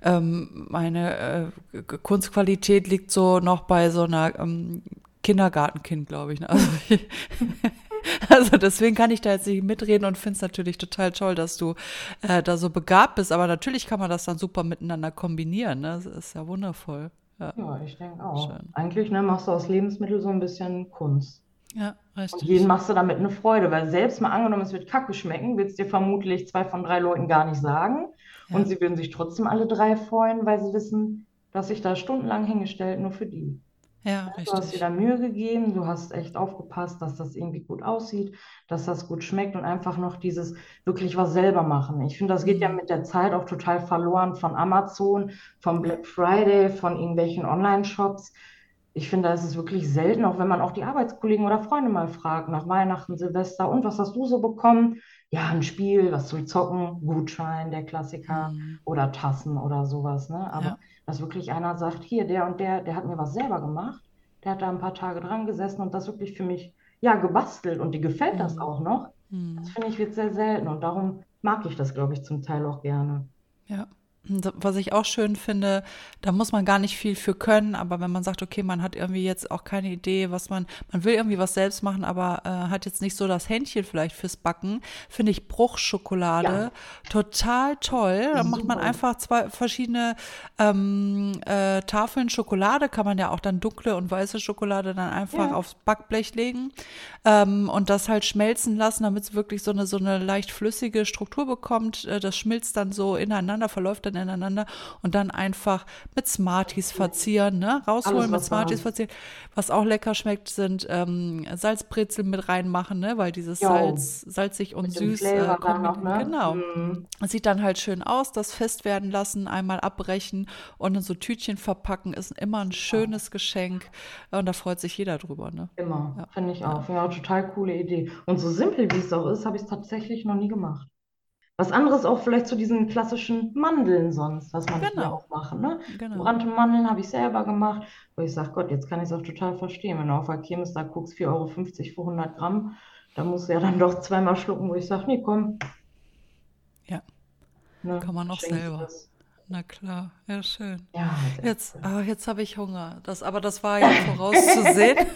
ähm, meine äh, Kunstqualität liegt so noch bei so einer ähm, Kindergartenkind, glaube ich. Ne? Also, also deswegen kann ich da jetzt nicht mitreden und finde es natürlich total toll, dass du äh, da so begabt bist. Aber natürlich kann man das dann super miteinander kombinieren. Ne? Das ist ja wundervoll. Ja, Ja, ich denke auch. schön. Eigentlich, ne, machst du aus Lebensmitteln so ein bisschen Kunst. Ja, Und richtig. jeden machst du damit eine Freude, weil selbst mal angenommen, es wird kacke schmecken, wird es dir vermutlich zwei von drei Leuten gar nicht sagen. Und Ja, sie würden sich trotzdem alle drei freuen, weil sie wissen, dass ich da stundenlang hingestellt, nur für die. ja, Du hast dir da Mühe gegeben, du hast echt aufgepasst, dass das irgendwie gut aussieht, dass das gut schmeckt und einfach noch dieses wirklich was selber machen. Ich finde, das geht ja Mhm. mit der Zeit auch total verloren von Amazon, vom Black Friday, von irgendwelchen Online-Shops. Ich finde, da ist es wirklich selten, auch wenn man auch die Arbeitskollegen oder Freunde mal fragt, nach Weihnachten, Silvester, und was hast du so bekommen? Ja, ein Spiel, was zum Zocken, Gutschein, der Klassiker Mhm. oder Tassen oder sowas, ne? Aber Ja. dass wirklich einer sagt, hier, der und der, der hat mir was selber gemacht, der hat da ein paar Tage dran gesessen und das wirklich für mich, ja, gebastelt und dir gefällt das Mhm. auch noch. Das Mhm. finde ich wird sehr selten und darum mag ich das, glaube ich, zum Teil auch gerne. Ja. Was ich auch schön finde, da muss man gar nicht viel für können, aber wenn man sagt, okay, man hat irgendwie jetzt auch keine Idee, was man, man will irgendwie was selbst machen, aber äh, hat jetzt nicht so das Händchen vielleicht fürs Backen, finde ich Bruchschokolade ja. total toll. Da macht man einfach zwei verschiedene ähm, äh, Tafeln Schokolade, kann man ja auch dann dunkle und weiße Schokolade dann einfach ja. aufs Backblech legen ähm, und das halt schmelzen lassen, damit es wirklich so eine, so eine leicht flüssige Struktur bekommt. Äh, das schmilzt dann so ineinander, verläuft dann ineinander und dann einfach mit Smarties verzieren, ne? Rausholen Alles, mit Smarties verzieren. Was auch lecker schmeckt, sind ähm, Salzbrezel mit reinmachen, ne? Weil dieses jo. Salz, salzig und mit süß äh, kommt. Noch, ne? Genau. Mm. Sieht dann halt schön aus, das fest werden lassen, einmal abbrechen und in so Tütchen verpacken, ist immer ein schönes Geschenk. Und da freut sich jeder drüber, ne? Immer, ja. finde ich auch. Ja, total coole Idee. Und so simpel wie es auch ist, habe ich es tatsächlich noch nie gemacht. Was anderes auch vielleicht zu diesen klassischen Mandeln sonst, was man genau. auch machen. Ne? Genau. Brannte Mandeln habe ich selber gemacht, wo ich sage, Gott, jetzt kann ich es auch total verstehen. Wenn du auf der Kirmes da guckst, 4,50 Euro für 100 Gramm, da musst du ja dann doch zweimal schlucken, wo ich sage, nee, komm. Ja, ne? kann man auch selber. Na klar, ja schön. Ja, jetzt, ah, jetzt habe ich Hunger. Das, aber das war ja vorauszusehen.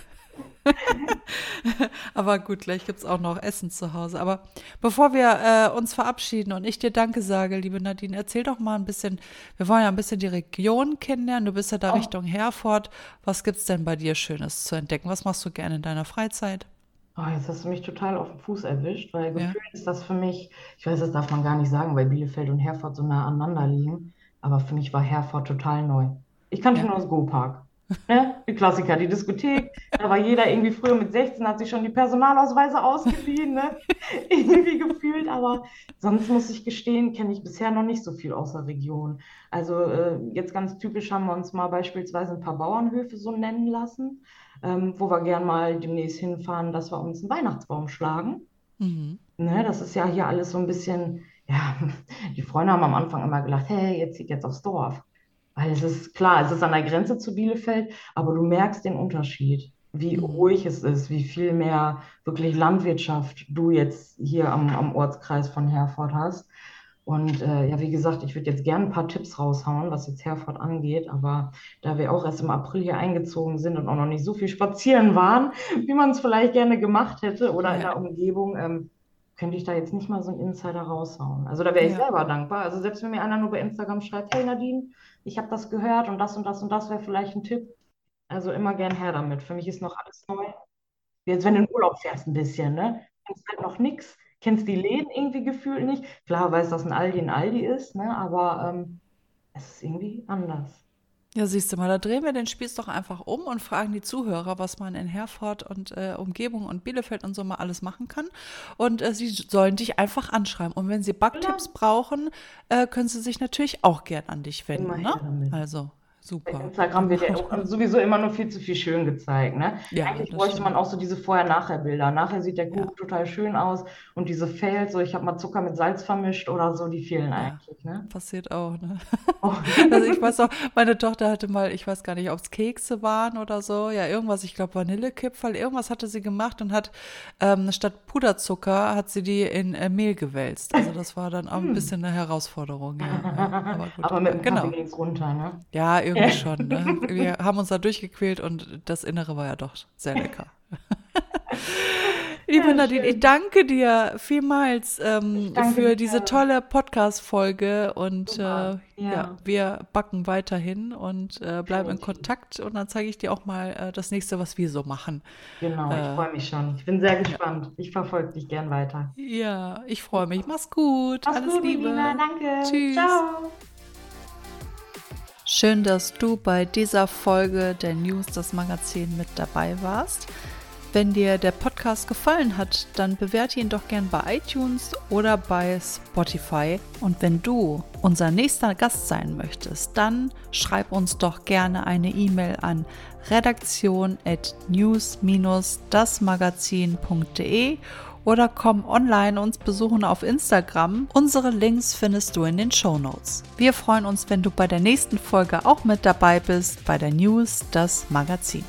Aber gut, gleich gibt es auch noch Essen zu Hause. Aber bevor wir äh, uns verabschieden und ich dir Danke sage, liebe Nadine, erzähl doch mal ein bisschen, wir wollen ja ein bisschen die Region kennenlernen. Du bist ja da oh. Richtung Herford. Was gibt es denn bei dir Schönes zu entdecken? Was machst du gerne in deiner Freizeit? Oh, jetzt hast du mich total auf den Fuß erwischt, weil ja. gefühlt ist das für mich, ich weiß, das darf man gar nicht sagen, weil Bielefeld und Herford so nah aneinander liegen, aber für mich war Herford total neu. Ich kannte ja. nur das Go-Park. Ne? Die Klassiker, die Diskothek. Da war jeder irgendwie früher mit 16, hat sich schon die Personalausweise ausgeliehen, ne? irgendwie gefühlt. Aber sonst muss ich gestehen, kenne ich bisher noch nicht so viel aus der Region. Also äh, jetzt ganz typisch haben wir uns mal beispielsweise ein paar Bauernhöfe so nennen lassen, ähm, wo wir gern mal demnächst hinfahren, dass wir uns einen Weihnachtsbaum schlagen. Mhm. Ne? Das ist ja hier alles so ein bisschen, ja, die Freunde haben am Anfang immer gedacht, hey, jetzt zieht jetzt aufs Dorf. Weil es ist klar, es ist an der Grenze zu Bielefeld, aber du merkst den Unterschied, wie mhm. ruhig es ist, wie viel mehr wirklich Landwirtschaft du jetzt hier am, am Ortskreis von Herford hast. Und äh, ja, wie gesagt, ich würde jetzt gerne ein paar Tipps raushauen, was jetzt Herford angeht, aber da wir auch erst im April hier eingezogen sind und auch noch nicht so viel spazieren waren, wie man es vielleicht gerne gemacht hätte oder in der Umgebung, ähm, könnte ich da jetzt nicht mal so einen Insider raushauen. Also da wäre ich ja. selber dankbar. Also selbst wenn mir einer nur bei Instagram schreibt, hey Nadine, ich habe das gehört und das und das und das wäre vielleicht ein Tipp. Also immer gern her damit. Für mich ist noch alles neu. Jetzt, wenn du in Urlaub fährst, ein bisschen, ne? Kennst halt noch nichts, kennst die Läden irgendwie gefühlt nicht. Klar weiß, dass ein Aldi ein Aldi ist, ne? Aber ähm, es ist irgendwie anders. Ja, siehst du mal, da drehen wir den Spieß doch einfach um und fragen die Zuhörer, was man in Herford und äh, Umgebung und Bielefeld und so mal alles machen kann. Und äh, sie sollen dich einfach anschreiben. Und wenn sie Backtipps genau. brauchen, äh, können sie sich natürlich auch gern an dich wenden. Ne? Also Super. Bei Instagram wird ja auch sowieso immer nur viel zu viel schön gezeigt. Ne? Ja, Eigentlich bräuchte stimmt. man auch so diese Vorher-Nachher-Bilder. Nachher sieht der Kuchen ja. total schön aus und diese Fails, so ich habe mal Zucker mit Salz vermischt oder so, die fehlen ja, eigentlich. Ne? Passiert auch. Ne? Oh. also ich weiß auch, meine Tochter hatte mal, ich weiß gar nicht, ob es Kekse waren oder so, ja irgendwas, ich glaube Vanillekipferl, irgendwas hatte sie gemacht und hat ähm, statt Puderzucker hat sie die in äh, Mehl gewälzt. Also das war dann auch ein hm. bisschen eine Herausforderung. Ja. Aber, gut, Aber mit dem genau. Kaffee runter, ne? Ja, irgendwie schon. Ne? Wir haben uns da durchgequält und das Innere war ja doch sehr lecker. Liebe ja, Nadine, ich danke dir vielmals ähm, danke für diese dir. tolle Podcast-Folge und äh, ja. ja. wir backen weiterhin und äh, bleiben in Kontakt und dann zeige ich dir auch mal äh, das nächste, was wir so machen. Genau, ich äh, freue mich schon. Ich bin sehr gespannt. Ja. Ich verfolge dich gern weiter. Ja, ich freue mich. Mach's gut. Mach's Alles gut, Liebe. Lina. Danke. Tschüss. Ciao. Schön, dass du bei dieser Folge der News das Magazin mit dabei warst. Wenn dir der Podcast gefallen hat, dann bewerte ihn doch gern bei iTunes oder bei Spotify. Und wenn du unser nächster Gast sein möchtest, dann schreib uns doch gerne eine E-Mail an redaktion at news-dasmagazin.de oder komm online uns besuchen auf Instagram. Unsere Links findest du in den Show Notes. Wir freuen uns, wenn du bei der nächsten Folge auch mit dabei bist bei der News, das Magazin.